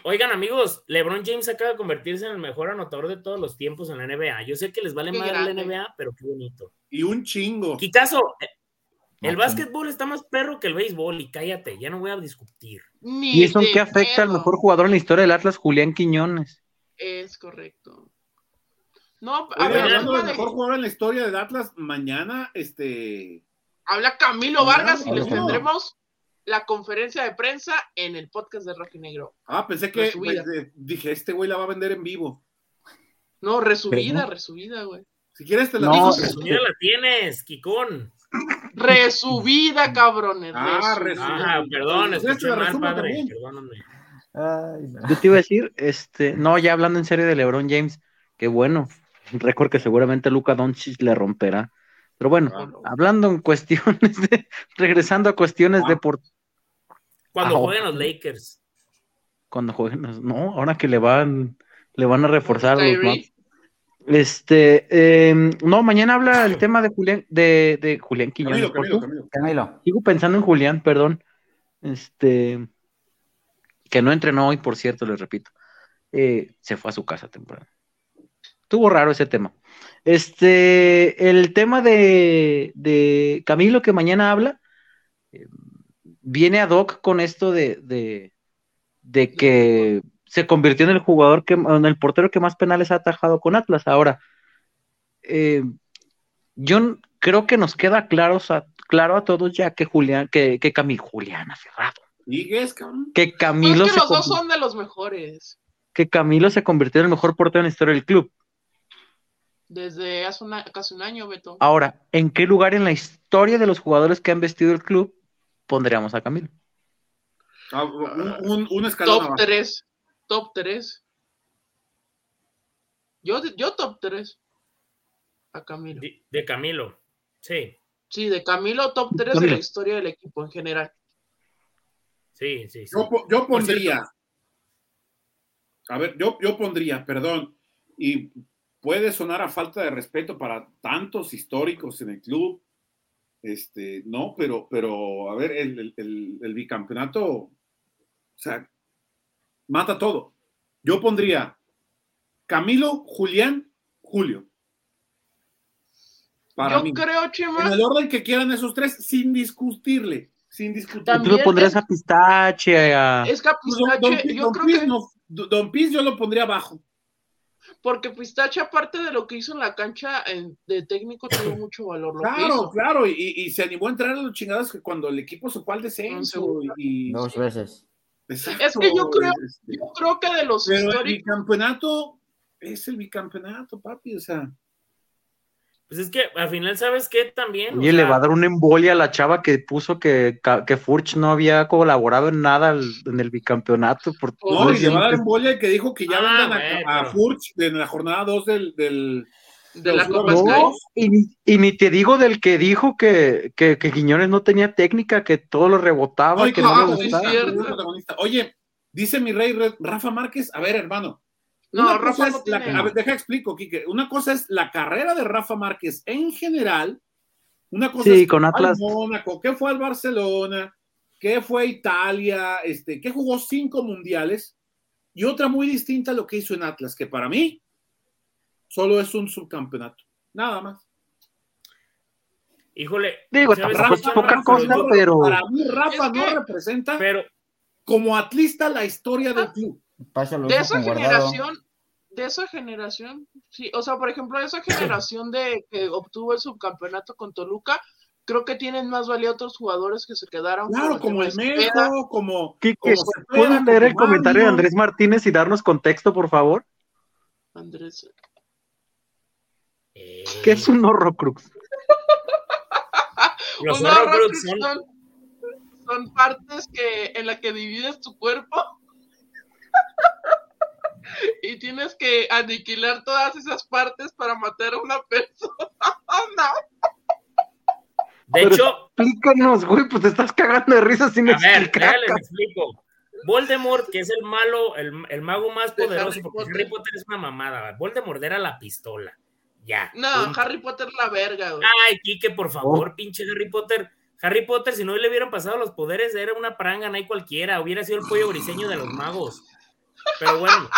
Oigan, amigos, LeBron James acaba de convertirse en el mejor anotador de todos los tiempos en la NBA. Yo sé que les vale más la. NBA, pero qué bonito. Y un chingo. Eh, el Machín. básquetbol está más perro que el béisbol y cállate, ya no voy a discutir. ni ¿Y eso en qué afecta al mejor jugador en la historia del Atlas, Julián Quiñones? Es correcto. No, a Oye, ver, hablando del de- mejor jugador en la historia del Atlas, mañana, este. habla Camilo Vargas y les tendremos la conferencia de prensa en el podcast de Rock y Negro. Ah, pensé que. Resubida. pues, eh, dije, este güey la va a vender en vivo. No, resubida, ¿Qué? resubida, güey. Si quieres, te la No. Mira, la tienes, Kikón. Resubida, cabrones. Ah, resubida. Ah, perdón, escuché mal, padre. también. Perdóname. Ay, no. Yo te iba a decir, este, no, ya hablando en serio de LeBron James, qué bueno, un récord que seguramente Luca Doncic le romperá. Pero bueno, hablando en cuestiones de, regresando a cuestiones de por Cuando Ah, jueguen los Lakers. cuando jueguen, los- no, ahora que le van, le van a reforzar los. Mavs. Este, eh, no, mañana habla el tema de Julián, de, de Julián Quiñones. Camilo. Sigo pensando en Julián, perdón. Este, que no entrenó hoy, por cierto, les repito. Eh, se fue a su casa temprano. Estuvo raro ese tema. Este, el tema de, de Camilo que mañana habla, eh, viene ad hoc con esto de, de, que se convirtió en el jugador que, en el portero que más penales ha atajado con Atlas. Ahora, eh, yo creo que nos queda claros a, claro a todos ya que Julián, que, que Camilo, Julián Aferrado, Sigues, cabrón. que No, Camilo, es que se los dos son de los mejores. que Camilo se convirtió en el mejor portero en la historia del club. Desde hace una- casi un año, Beto. Ahora, ¿en qué lugar en la historia de los jugadores que han vestido el club pondríamos a Camilo? Ah, un, un, un escalón Top abajo. 3. Top 3. Yo, yo top 3. A Camilo. De, de Camilo. Sí, Sí, de Camilo, top 3 de la historia del equipo en general. Sí, sí. sí. Yo, yo pondría. A ver, yo, yo pondría, perdón, y puede sonar a falta de respeto para tantos históricos en el club. Este, no, pero, pero a ver, el, el- el- el bicampeonato, o sea, mata todo. Yo pondría Camilo, Julián, Julio. Para yo mí. creo, En Chema, el orden que quieran esos tres, sin discutirle. Sin discutir. ¿Tú lo pondrías es- a Pistache, a... es que a Pues, don, don- Pistache, yo don creo Piz que, no- don Piz yo lo pondría abajo. porque Pistache, aparte de lo que hizo en la cancha en- de técnico, tuvo *clears throat* mucho valor. Lo que Claro, hizo. claro, y, y se animó a entrar a los chingados que cuando el equipo se fue al descenso. Y, Dos veces. Exacto, Es que yo creo- este, Yo creo que de los pero el históricos, bicampeonato es el bicampeonato, papi, o sea. Pues es que al final, ¿sabes qué? También. o Oye, le va a dar una embolia a la chava que puso que, que Furch no había colaborado en nada al- en el bicampeonato. Por, No, no y le va a dar embolia el que dijo que ya Ah, vendan a, Furch en la jornada 2 del, del, De la Clausura Copa. No, y, ni- y ni te digo del que dijo que, que, que Quiñones no tenía técnica, que todo lo rebotaba, Ay, que no ah, le gustaba. Oye, dice mi rey Re- Rafa Márquez, a ver, hermano. No, una Rafa cosa no es la- a ver, deja explico, Quique. Una cosa es la carrera de Rafa Márquez en general. Una cosa Sí, es que con fue Atlas. al Mónaco, que fue al Barcelona, que fue a Italia, este, que jugó cinco mundiales. Y otra muy distinta a lo que hizo en Atlas, que para mí solo es un subcampeonato. Nada más. Híjole. Digo, ¿sabes tampoco qué, es Chema? poca cosa, pero Para mí, Rafa Es que- no representa pero como atlista la historia del club. De esa Guardado. generación, de esa generación, sí, o sea, por ejemplo, de esa generación de que obtuvo el subcampeonato con Toluca, creo que tienen más valía otros jugadores que se quedaron. Claro, como el. Mejo, como. Quique, como Cepeda, ¿pueden leer el comentario de. Andrés Martínez y darnos contexto, por favor? Andrés. eh, ¿Qué es un horrocrux? *laughs* los Horrocrux son son, son partes que en la que divides tu cuerpo *laughs* y tienes que aniquilar todas esas partes para matar a una persona. *laughs* No. De Pero hecho, Explícanos, güey, pues te estás cagando de risa sin a ver, explicar. déjales explico. Voldemort, que es el malo, el, el mago más De poderoso, Harry porque Potter. Harry Potter es una mamada. Voldemort era la pistola. Ya. No, punto. Harry Potter la verga, güey. Ay, Kike, por favor, pinche Harry Potter. Harry Potter, si no le hubieran pasado los poderes, era una pranga, no hay cualquiera. Hubiera sido el pollo briseño de los magos. Pero bueno,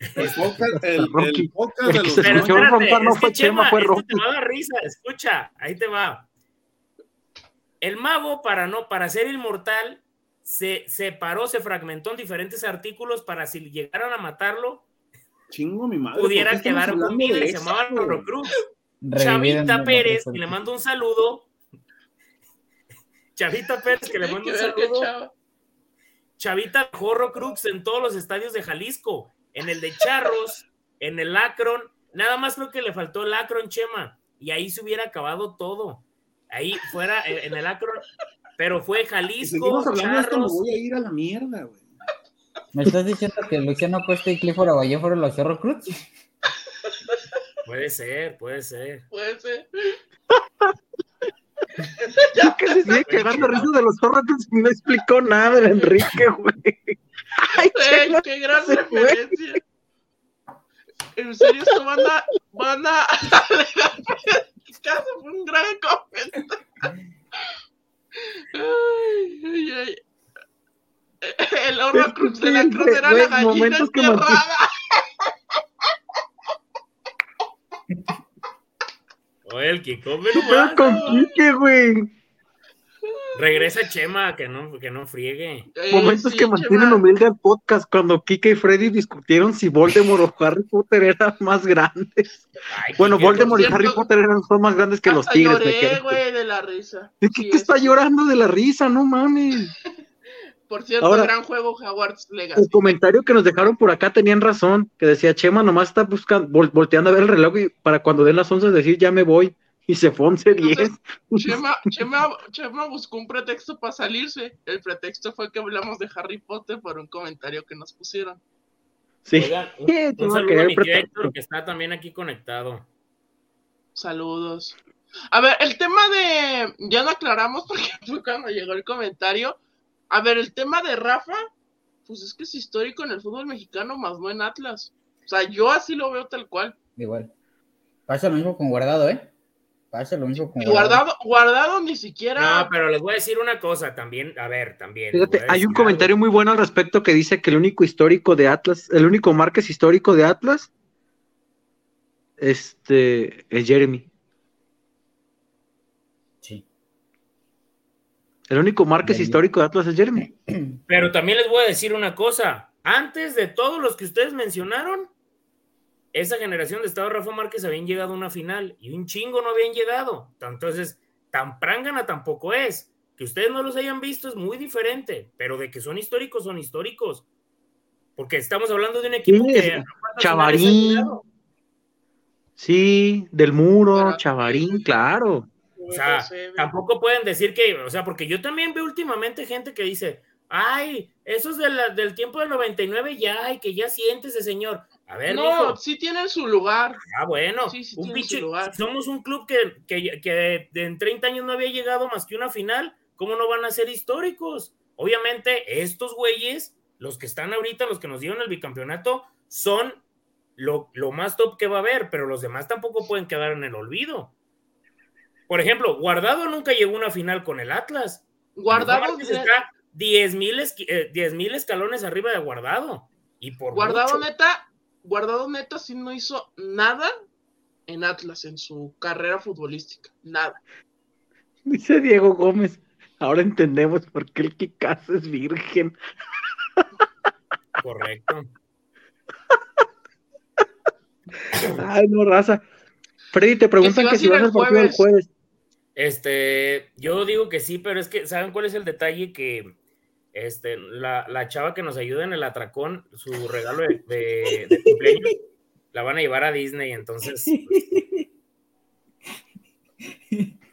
El podcast, el, el podcast de El que los se pero escuchó espérate, roncar no fue Chema, Chema, fue Rocky. te va a dar risa. Escucha, ahí te va. El mago, para no, para ser inmortal, se separó, se fragmentó en diferentes artículos para si llegaran a matarlo, Chingo mi madre. pudiera ¿por qué estamos quedar con vida. Se llamaba en Chavita Pérez, que le mando un saludo. *laughs* Chavita Pérez, que le mando un saludo. Chavita Horrocrux en todos los estadios de Jalisco, en el de Charros, *laughs* en el Akron, nada más creo que le faltó el Akron, Chema, y ahí se hubiera acabado todo. Ahí fuera, en el Akron, pero fue Jalisco, hablando me Charros. voy a ir a la mierda, güey. ¿Me estás diciendo que Luciano Cuesta y Clifford Aguayo fueron los Horrocrux? Puede ser, puede ser. Puede ser. *laughs* Ya que se sigue cagando de risa de los horrocrux y no explicó nada el Enrique, güey. *laughs* Ay, Ey, Chema, qué gran se fue. referencia. En serio, esto van a. Van a. *laughs* Fue un gran comentario. Ay, ay, ay. El Horrocrux de la cruz era la gallina enterrada. El que come ¿Qué pedo con. Quique, güey? Regresa Chema, que no, que no friegue. Eh, Momentos sí, que mantienen Chema. humilde al podcast cuando Kike y Freddy discutieron si Voldemort o Harry Potter eran más grandes. Ay, Bueno, Voldemort y Harry Potter eran, son más grandes que los tigres. lloré, güey, de la risa. ¿De Sí, qué, está es- llorando de la risa? No mames. Por cierto, Ahora- gran juego Hogwarts Legacy. El comentario que nos dejaron por acá tenían razón, que decía Chema nomás está buscando, vol- volteando a ver el reloj y para cuando den las 11 decir ya me voy. Y se fue 11.10. Chema, *laughs* Chema, Chema buscó un pretexto para salirse. El pretexto fue que hablamos de Harry Potter por un comentario que nos pusieron. Sí. Oigan, *laughs* un, Sí, un tengo saludo que a ver mi tío. Héctor, que está también aquí conectado. Saludos. A ver, el tema de. Ya no aclaramos porque *laughs* fue cuando llegó el comentario. A ver, el tema de Rafa, pues es que es histórico en el fútbol mexicano, más no en Atlas. O sea, yo así lo veo tal cual. Igual. Pasa lo mismo con Guardado, ¿eh? Pasa lo mismo con Guardado. Guardado, guardado ni siquiera. No, pero les voy a decir una cosa también. A ver, también. Fíjate, hay un comentario muy bueno al respecto que dice que el único histórico de Atlas, el único Márquez histórico de Atlas, este, es Jeremy. El único Márquez histórico de Atlas es Jeremy. *clears throat* Pero también les voy a decir una cosa. Antes de todos los que ustedes mencionaron, esa generación de Estado Rafa Márquez habían llegado a una final y un chingo no habían llegado. Entonces, tan prángana tampoco es. Que ustedes no los hayan visto es muy diferente, pero de que son históricos, son históricos. Porque estamos hablando de un equipo Sí, que. Chavarín. Sí, del muro, Chavarín, claro. O sea, tampoco pueden decir que, o sea, porque yo también veo últimamente gente que dice, ay, esos de la- del tiempo del 99 ya, y que ya siéntese, señor. A ver, no, mijo. sí tienen su lugar. Ah, bueno, Sí, sí un pinche- lugar. somos un club que, que, que en 30 años no había llegado más que una final. ¿Cómo no van a ser históricos? Obviamente, estos güeyes, los que están ahorita, los que nos dieron el bicampeonato, son lo, lo más top que va a haber, pero los demás tampoco pueden quedar en el olvido. Por ejemplo, Guardado nunca llegó a una final con el Atlas. Guardado, está 10 mil escalones arriba de Guardado. Y por Guardado mucho. neta, Guardado neta sí no hizo nada en Atlas en su carrera futbolística. Nada. Dice Diego Gómez. Ahora entendemos por qué el Kikazo es virgen. Correcto. Ay, no, raza. Freddy, te preguntan vas que a si vas el al partido del jueves. Este, yo digo que sí, pero es que, ¿saben cuál es el detalle? Que este, la, la chava que nos ayuda en el atracón, su regalo de, de- de cumpleaños, la van a llevar a Disney, entonces *laughs*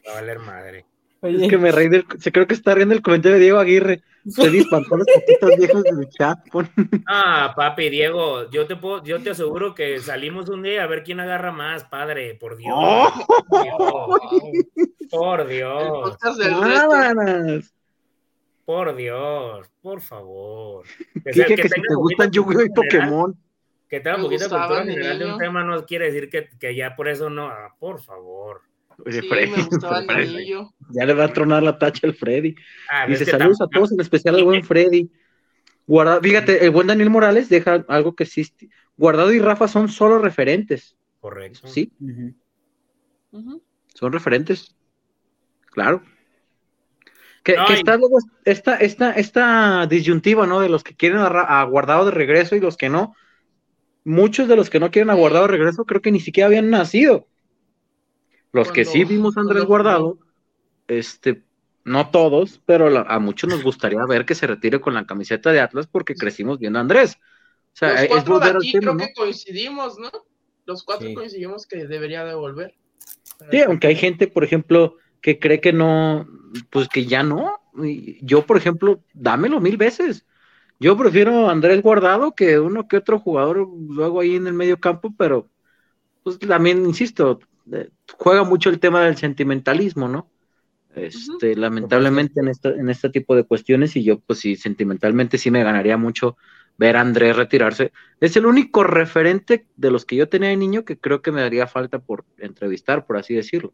va a valer madre. Oye, Es que me reí del. Se creo que está riendo el comentario de Diego Aguirre. Espantó a los poquitos viejos del chat. Pon- Ah, papi, Diego, yo te puedo, yo te aseguro que salimos un día a ver quién agarra más, padre, por Dios. ¡Oh! Dios, por Dios, por Dios, por favor. Que, Dije sea- que, si tenga te poquita gustan Yu-Gi-Oh y Pokémon. Que tenga Me poquita gustaban cultura de general de un tema no quiere decir que, que ya por eso no, ah, por favor. Oye, Sí, Freddy, me gustaba *laughs* el Freddy, niño. Ya le va a tronar la tacha al Freddy. Ah, Dice saludos a todos, en especial al buen *laughs* Freddy. Guardado, fíjate, el buen Daniel Morales deja algo que existe. Guardado y Rafa son solo referentes. Correcto. Sí, son referentes. Claro. Que, No, que está luego esta, esta, esta disyuntiva, ¿no? De los que quieren a Guardado de regreso y los que no. Muchos de los que no quieren a Guardado de regreso creo que ni siquiera habían nacido. Los que sí vimos a Andrés cuando- Guardado, este, no todos, pero la- a muchos nos gustaría ver que se retire con la camiseta de Atlas porque crecimos viendo a Andrés. O sea, Los es cuatro de aquí tema, creo ¿no? que coincidimos, ¿no? Los cuatro Sí. coincidimos que debería de volver. Sí, aunque hay gente, por ejemplo, que cree que no, pues que ya no. Yo, por ejemplo, dámelo mil veces. Yo prefiero a Andrés Guardado que uno que otro jugador luego ahí en el medio campo, pero pues también, insisto, juega mucho el tema del sentimentalismo, ¿no? Este, lamentablemente en este, en este tipo de cuestiones, y yo, pues sí, sentimentalmente sí me ganaría mucho ver a Andrés retirarse. Es el único referente de los que yo tenía de niño que creo que me daría falta por entrevistar, por así decirlo.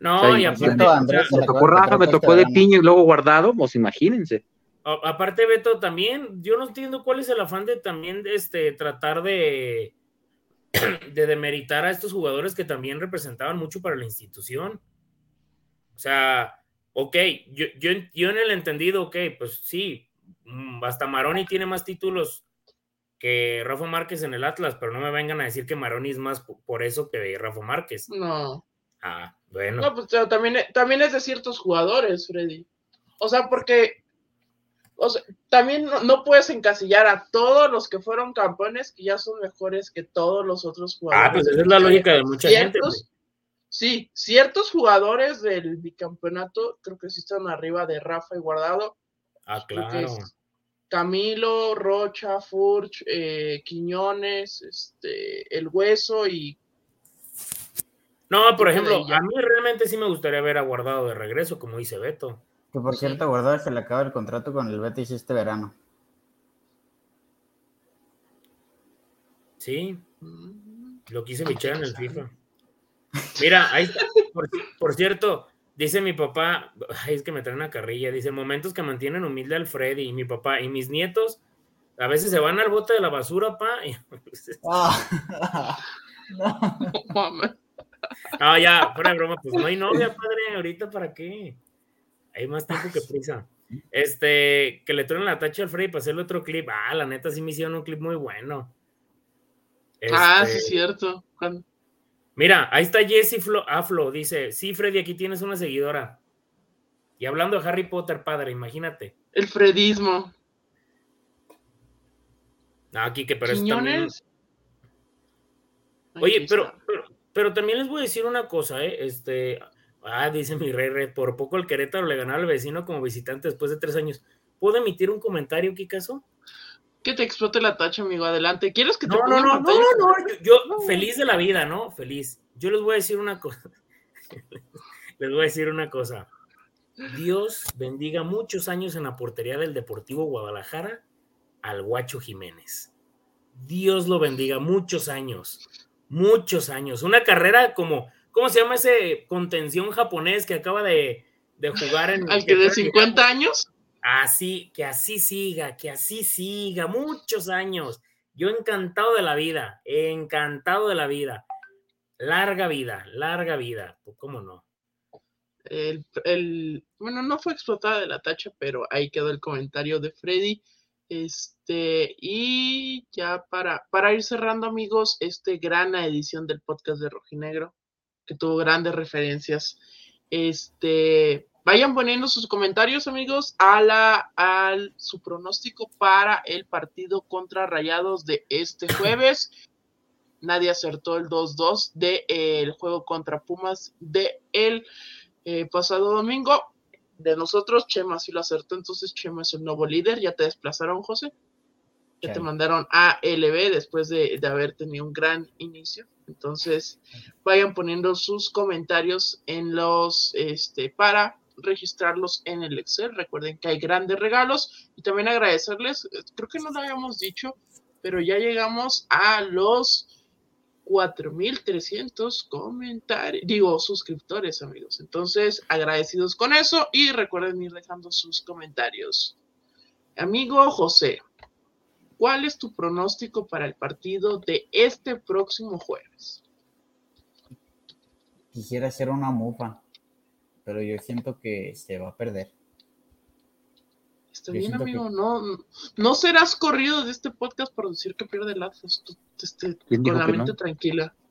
No, O sea, y aparte, Andrés, Me tocó Rafa, me tocó de Piño y luego guardado, pues imagínense. a- aparte, Beto, también, yo no entiendo cuál es el afán de también este, tratar de, *coughs* de demeritar a estos jugadores que también representaban mucho para la institución. O sea, ok, yo, yo, yo en el entendido, ok, pues sí, mm, hasta Maroni tiene más títulos que Rafa Márquez en el Atlas, pero no me vengan a decir que Maroni es más po- por eso que Rafa Márquez. No. Ah, bueno. No, pues también, también es de ciertos jugadores, Freddy. O sea, porque o sea, también no, no puedes encasillar a todos los que fueron campeones que ya son mejores que todos los otros jugadores. Ah, pues esa es la lógica de mucha gente. Ciertos-. Sí, ciertos jugadores del bicampeonato creo que sí están arriba de Rafa y Guardado. Ah, claro. Camilo, Rocha, Furch, eh, Quiñones, este, El Hueso y No, por ejemplo, a mí realmente sí me gustaría ver a Guardado de regreso, como dice Beto. Que por Sí. cierto, Guardado se le acaba el contrato con el Betis este verano. Sí, mm, lo quise bichar en el FIFA. Mira, ahí está. Por, por cierto, dice mi papá, ay, es que me trae una carrilla, dice, momentos que mantienen humilde al Freddy y mi papá y mis nietos a veces se van al bote de la basura, pa. y- *laughs* Ah. *laughs* no. mames. No, ya, fuera de broma, pues no hay novia, padre, ahorita para qué. Hay más tiempo que *laughs* prisa. Este, que le truenen la tacha al Freddy para hacerle otro clip. Ah, la neta sí me hicieron un clip muy bueno. Ah, Este, sí, es cierto. Cuando- Mira, ahí está Jessie Flo, Aflo, dice, sí, Freddy, aquí tienes una seguidora. Y hablando de Harry Potter, padre, imagínate. El Fredismo. No, aquí que pero eso también. Quiñones. Oye, pero, pero, pero también les voy a decir una cosa, ¿eh? Este, ah, dice mi rey, rey, por poco el Querétaro le ganó al vecino como visitante después de tres años. ¿Puedo emitir un comentario, Kikazo? Que te explote la tacha, amigo. Adelante. ¿Quieres que te No, ponga no, no, no, no, yo, yo feliz de la vida, ¿no? Feliz. Yo les voy a decir una cosa. *laughs* les voy a decir una cosa. Dios bendiga muchos años en la portería del Deportivo Guadalajara al Guacho Jiménez. Dios lo bendiga muchos años, muchos años. Una carrera como, ¿cómo se llama ese contención japonés que acaba de, de jugar en... Al que de 50 años. Así, que así siga, que así siga, muchos años. Yo encantado de la vida, encantado de la vida. Larga vida, larga vida, pues, ¿cómo no? El, el- bueno, no fue explotada de la tacha, pero ahí quedó el comentario de Freddy. Este, y ya para, para ir cerrando, amigos, este gran edición del podcast de Rojinegro, que tuvo grandes referencias. Este, vayan poniendo sus comentarios, amigos, a la, al su pronóstico para el partido contra Rayados de este jueves. Nadie acertó el 2-2 del juego contra Pumas de el eh, pasado domingo. De nosotros, Chema sí lo acertó, entonces Chema es el nuevo líder. Ya te desplazaron, José. Ya te mandaron a LB después de, de haber tenido un gran inicio. Entonces, vayan poniendo sus comentarios en los, este, para registrarlos en el Excel. Recuerden que hay grandes regalos y también agradecerles, eh, creo que no lo habíamos dicho, pero ya llegamos a los 4.300 comentarios, digo, suscriptores, amigos. Entonces, agradecidos con eso y recuerden ir dejando sus comentarios. Amigo José, ¿cuál es tu pronóstico para el partido de este próximo jueves? Quisiera hacer una mufa, pero yo siento que se va a perder. Está bien, amigo, no, no serás corrido de este podcast por decir que pierde el Atlas. Tú, este, ¿Quién con la mente no? tranquila. *laughs*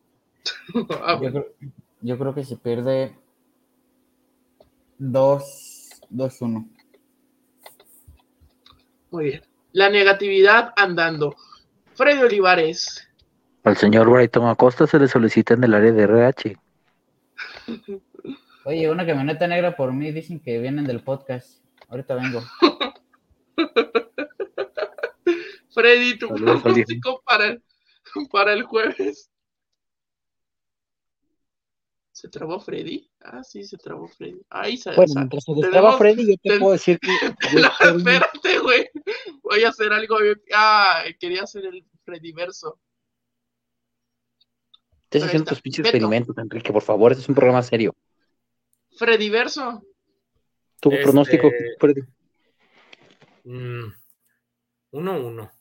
Ah, Yo bueno. creo, yo creo que se pierde 2-1. Muy bien. La negatividad andando. Freddy Olivares. Al señor Brighton Acosta se le solicita en el área de RH. Oye, una camioneta negra por mí, dicen que vienen del podcast. Ahorita vengo. *laughs* Freddy, tu pronóstico para el, para el jueves. ¿Se trabó Freddy? Ah, sí, se trabó Freddy. Ahí se Bueno, mientras se tenemos- destraba Freddy, yo te ten- puedo decir que *laughs* No, espérate, güey. Voy a hacer algo. Ah, quería hacer el Freddy verso. Estás haciendo tus pinches experimentos, Enrique, por favor, este es un programa serio. Freddy verso. Tu Este- pronóstico, Freddy. Mm, Uno a uno.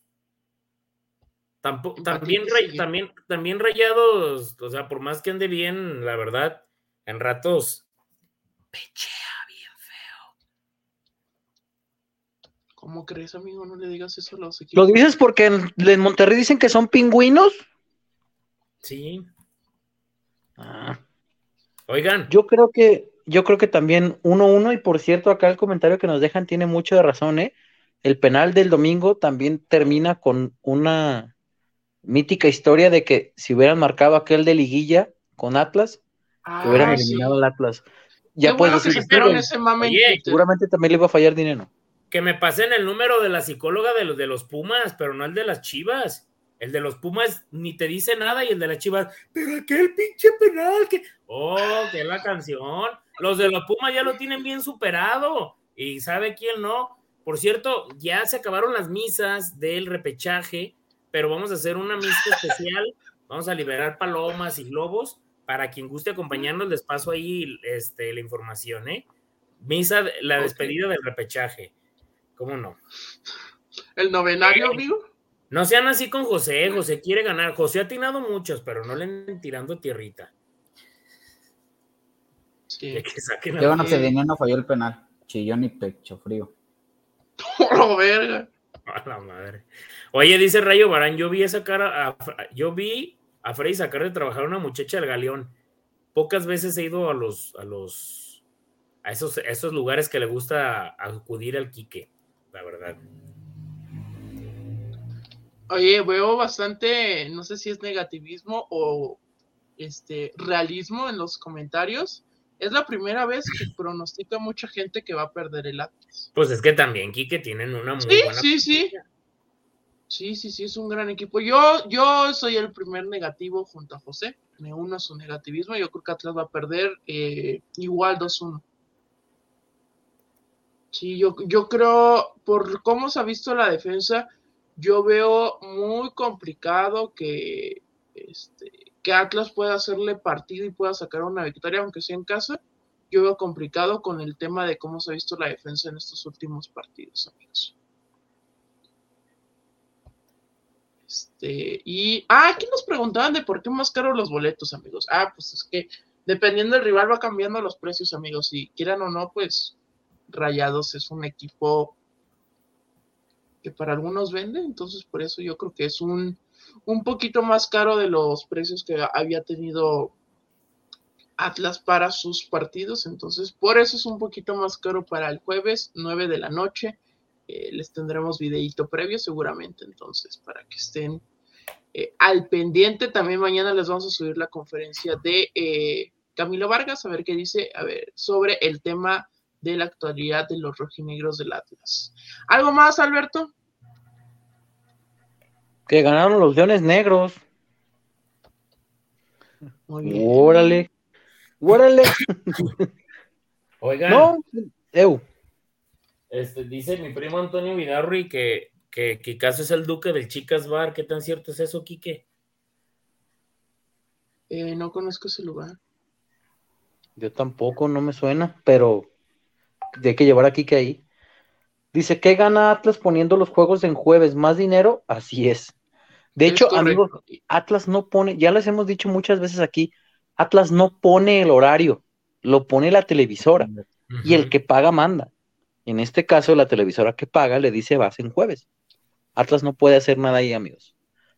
Tampo- también, ray- también, también rayados, o sea, por más que ande bien, la verdad, en ratos, pechea bien feo. ¿Cómo crees, amigo? No le digas eso a los ¿Lo equipos. dices porque en, en Monterrey dicen que son pingüinos? Sí. Ah, Oigan, yo creo que, yo creo que también 1-1, y por cierto, acá el comentario que nos dejan tiene mucho de razón, ¿eh? El penal del domingo también termina con una mítica historia de que si hubieran marcado aquel de liguilla con Atlas, que hubieran Ah, sí. eliminado al Atlas. Qué Ya bueno puedes que decir, sacaron "Miren, ese mame en Oye, Twitter. seguramente también le iba a fallar dinero. que me pasen el número de la psicóloga de los, de los Pumas, pero no el de las Chivas. El de los Pumas ni te dice nada y el de las Chivas, pero aquel pinche penal que... Oh, que es la canción. Los de los Pumas ya lo tienen bien superado. Y sabe quién no. Por cierto, ya se acabaron las misas del repechaje, pero vamos a hacer una misa especial. Vamos a liberar palomas y globos. Para quien guste acompañarnos, les paso ahí este, la información, ¿eh? Misa, de- la despedida del repechaje. ¿Cómo no? El novenario, Eh. amigo. No sean así con José. José quiere ganar. José ha tirado muchos, pero no le anden tirando tierrita. Sí. De que saquen la- Qué bueno que Dinero falló el penal. Chillón y pecho frío. *laughs* ¡Oh, verga! *laughs* A la madre. Oye, dice Rayo Barán, yo vi esa cara, a- yo vi a Freddy sacar de trabajar a una muchacha del galeón. Pocas veces he ido a los, a los, a esos, a esos lugares que le gusta acudir al Quique, la verdad. Oye, veo bastante, no sé si es negativismo o este realismo en los comentarios. Es la primera vez que pronostica mucha gente que va a perder el Atlas. Pues es que también Quique tienen una muy Sí, buena. sí, sí. Sí, sí, sí, es un gran equipo. Yo, yo soy el primer negativo junto a José. Me uno a su negativismo. Yo creo que Atlas va a perder eh, igual 2-1. Sí, yo, yo creo, por cómo se ha visto la defensa, yo veo muy complicado que, este, que Atlas pueda hacerle partido y pueda sacar una victoria, aunque sea en casa. Yo veo complicado con el tema de cómo se ha visto la defensa en estos últimos partidos, amigos. Este, y, ah, aquí nos preguntaban de por qué más caros los boletos, amigos. Ah, pues es que dependiendo del rival va cambiando los precios, amigos. Si quieran o no, pues Rayados es un equipo que para algunos vende, entonces por eso yo creo que es un, un poquito más caro de los precios que había tenido Atlas para sus partidos, entonces por eso es un poquito más caro para el jueves 9 de la noche. Eh, les tendremos videito previo seguramente, entonces para que estén eh, al pendiente. También mañana les vamos a subir la conferencia de eh, Camilo Vargas, a ver qué dice, a ver, sobre el tema de la actualidad de los rojinegros del Atlas. ¿Algo más, Alberto? Que ganaron los leones negros. Órale. Órale. *laughs* Oigan. No, eu. Este, dice mi primo Antonio Vidarri que, que Kikazo es el duque del Chicas Bar. ¿Qué tan cierto es eso, Quique? Eh, no conozco ese lugar. Yo tampoco, no me suena, pero hay que llevar a Quique ahí. Dice, ¿qué gana Atlas poniendo los juegos en jueves? ¿Más dinero? Así es. De Es hecho, correcto. amigos, Atlas no pone, ya les hemos dicho muchas veces aquí, Atlas no pone el horario, lo pone la televisora y el que paga manda. En este caso, la televisora que paga le dice vas en jueves. Atlas no puede hacer nada ahí, amigos.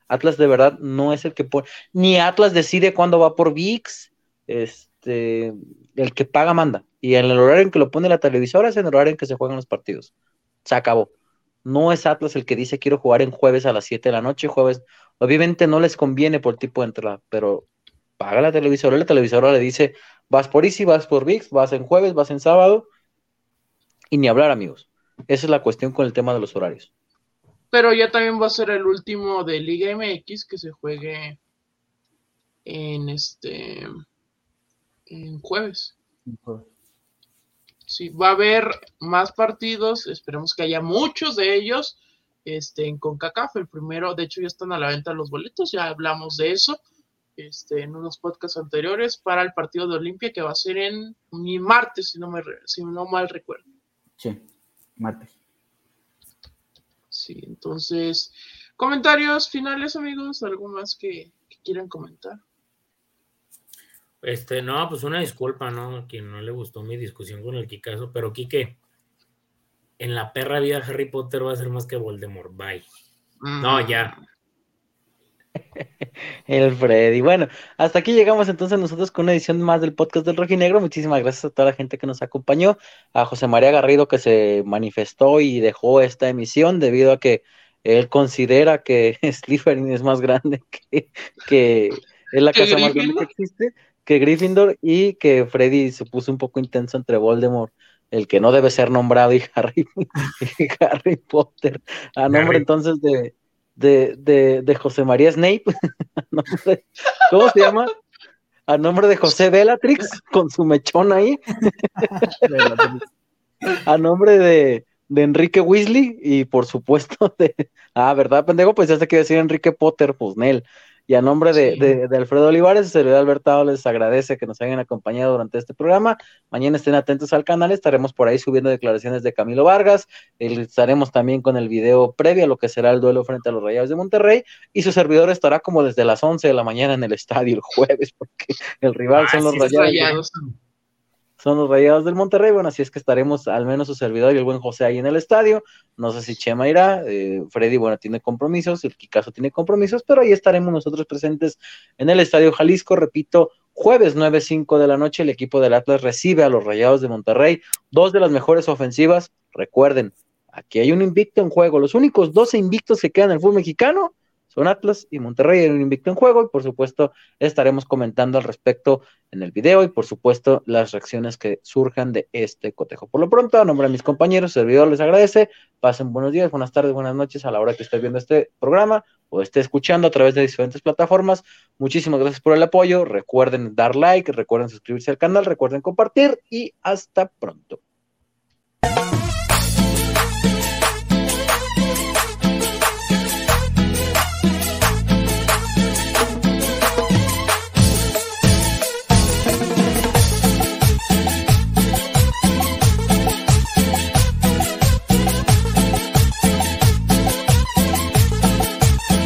Atlas de verdad no es el que pone, ni Atlas decide cuándo va por VIX, este, el que paga manda. Y en el horario en que lo pone la televisora es en el horario en que se juegan los partidos. Se acabó. No es Atlas el que dice quiero jugar en jueves a las 7 de la noche, jueves. Obviamente no les conviene por tipo de entrada, pero paga la televisora la televisora le dice vas por Easy, vas por VIX, vas en jueves, vas en sábado. Y ni hablar, amigos. Esa es la cuestión con el tema de los horarios. Pero ya también va a ser el último de Liga MX que se juegue en este en jueves. Sí, va a haber más partidos, esperemos que haya muchos de ellos este, en CONCACAF. El primero, de hecho, ya están a la venta los boletos, ya hablamos de eso este, en unos podcasts anteriores para el partido de Olimpia que va a ser en mi martes, si no, me, si no mal recuerdo. Sí, martes. Sí, entonces, comentarios finales, amigos, algo más que, que quieran comentar. Este, no, pues una disculpa, ¿no? A quien no le gustó mi discusión con el Kikazo, pero Quique, en la perra vida Harry Potter va a ser más que Voldemort, bye. No, ya. *laughs* El Freddy. Bueno, hasta aquí llegamos entonces nosotros con una edición más del podcast del Rojinegro. Muchísimas gracias a toda la gente que nos acompañó, a José María Garrido que se manifestó y dejó esta emisión debido a que él considera que *laughs* Slytherin es más grande que, que es la ¿Que casa más grande que existe, que Gryffindor y que Freddy se puso un poco intenso entre Voldemort, el que no debe ser nombrado, y Harry, y Harry Potter. A nombre Harry. entonces de, de, de, de José María Snape, *laughs* a nombre- ¿cómo se llama? A nombre de José Bellatrix, con su mechón ahí, *laughs* a nombre de, de Enrique Weasley y por supuesto de, ah, ¿verdad, pendejo? Pues ya se quiere decir Enrique Potter, pues Nel. Y a nombre de, Sí. de- de Alfredo Olivares, el servidor Albertado les agradece que nos hayan acompañado durante este programa. Mañana estén atentos al canal, estaremos por ahí subiendo declaraciones de Camilo Vargas, estaremos también con el video previo a lo que será el duelo frente a los Rayados de Monterrey, y su servidor estará como desde las 11 de la mañana en el estadio el jueves, *laughs* porque el rival Ah, son los sí, Rayados. de- Rayados. Son los Rayados del Monterrey. Bueno, así es que estaremos al menos su servidor y el buen José ahí en el estadio. No sé si Chema irá, eh, Freddy, bueno, tiene compromisos, el Kikazo tiene compromisos, pero ahí estaremos nosotros presentes en el Estadio Jalisco. Repito, jueves 9-5 de la noche, el equipo del Atlas recibe a los Rayados de Monterrey, dos de las mejores ofensivas. Recuerden, aquí hay un invicto en juego. Los únicos 12 invictos que quedan en el fútbol mexicano son Atlas y Monterrey en un invicto en juego y por supuesto estaremos comentando al respecto en el video y por supuesto las reacciones que surjan de este cotejo. Por lo pronto, a nombre de mis compañeros, servidor les agradece, pasen buenos días, buenas tardes, buenas noches a la hora que esté viendo este programa o esté escuchando a través de diferentes plataformas. Muchísimas gracias por el apoyo, recuerden dar like, recuerden suscribirse al canal, recuerden compartir y hasta pronto.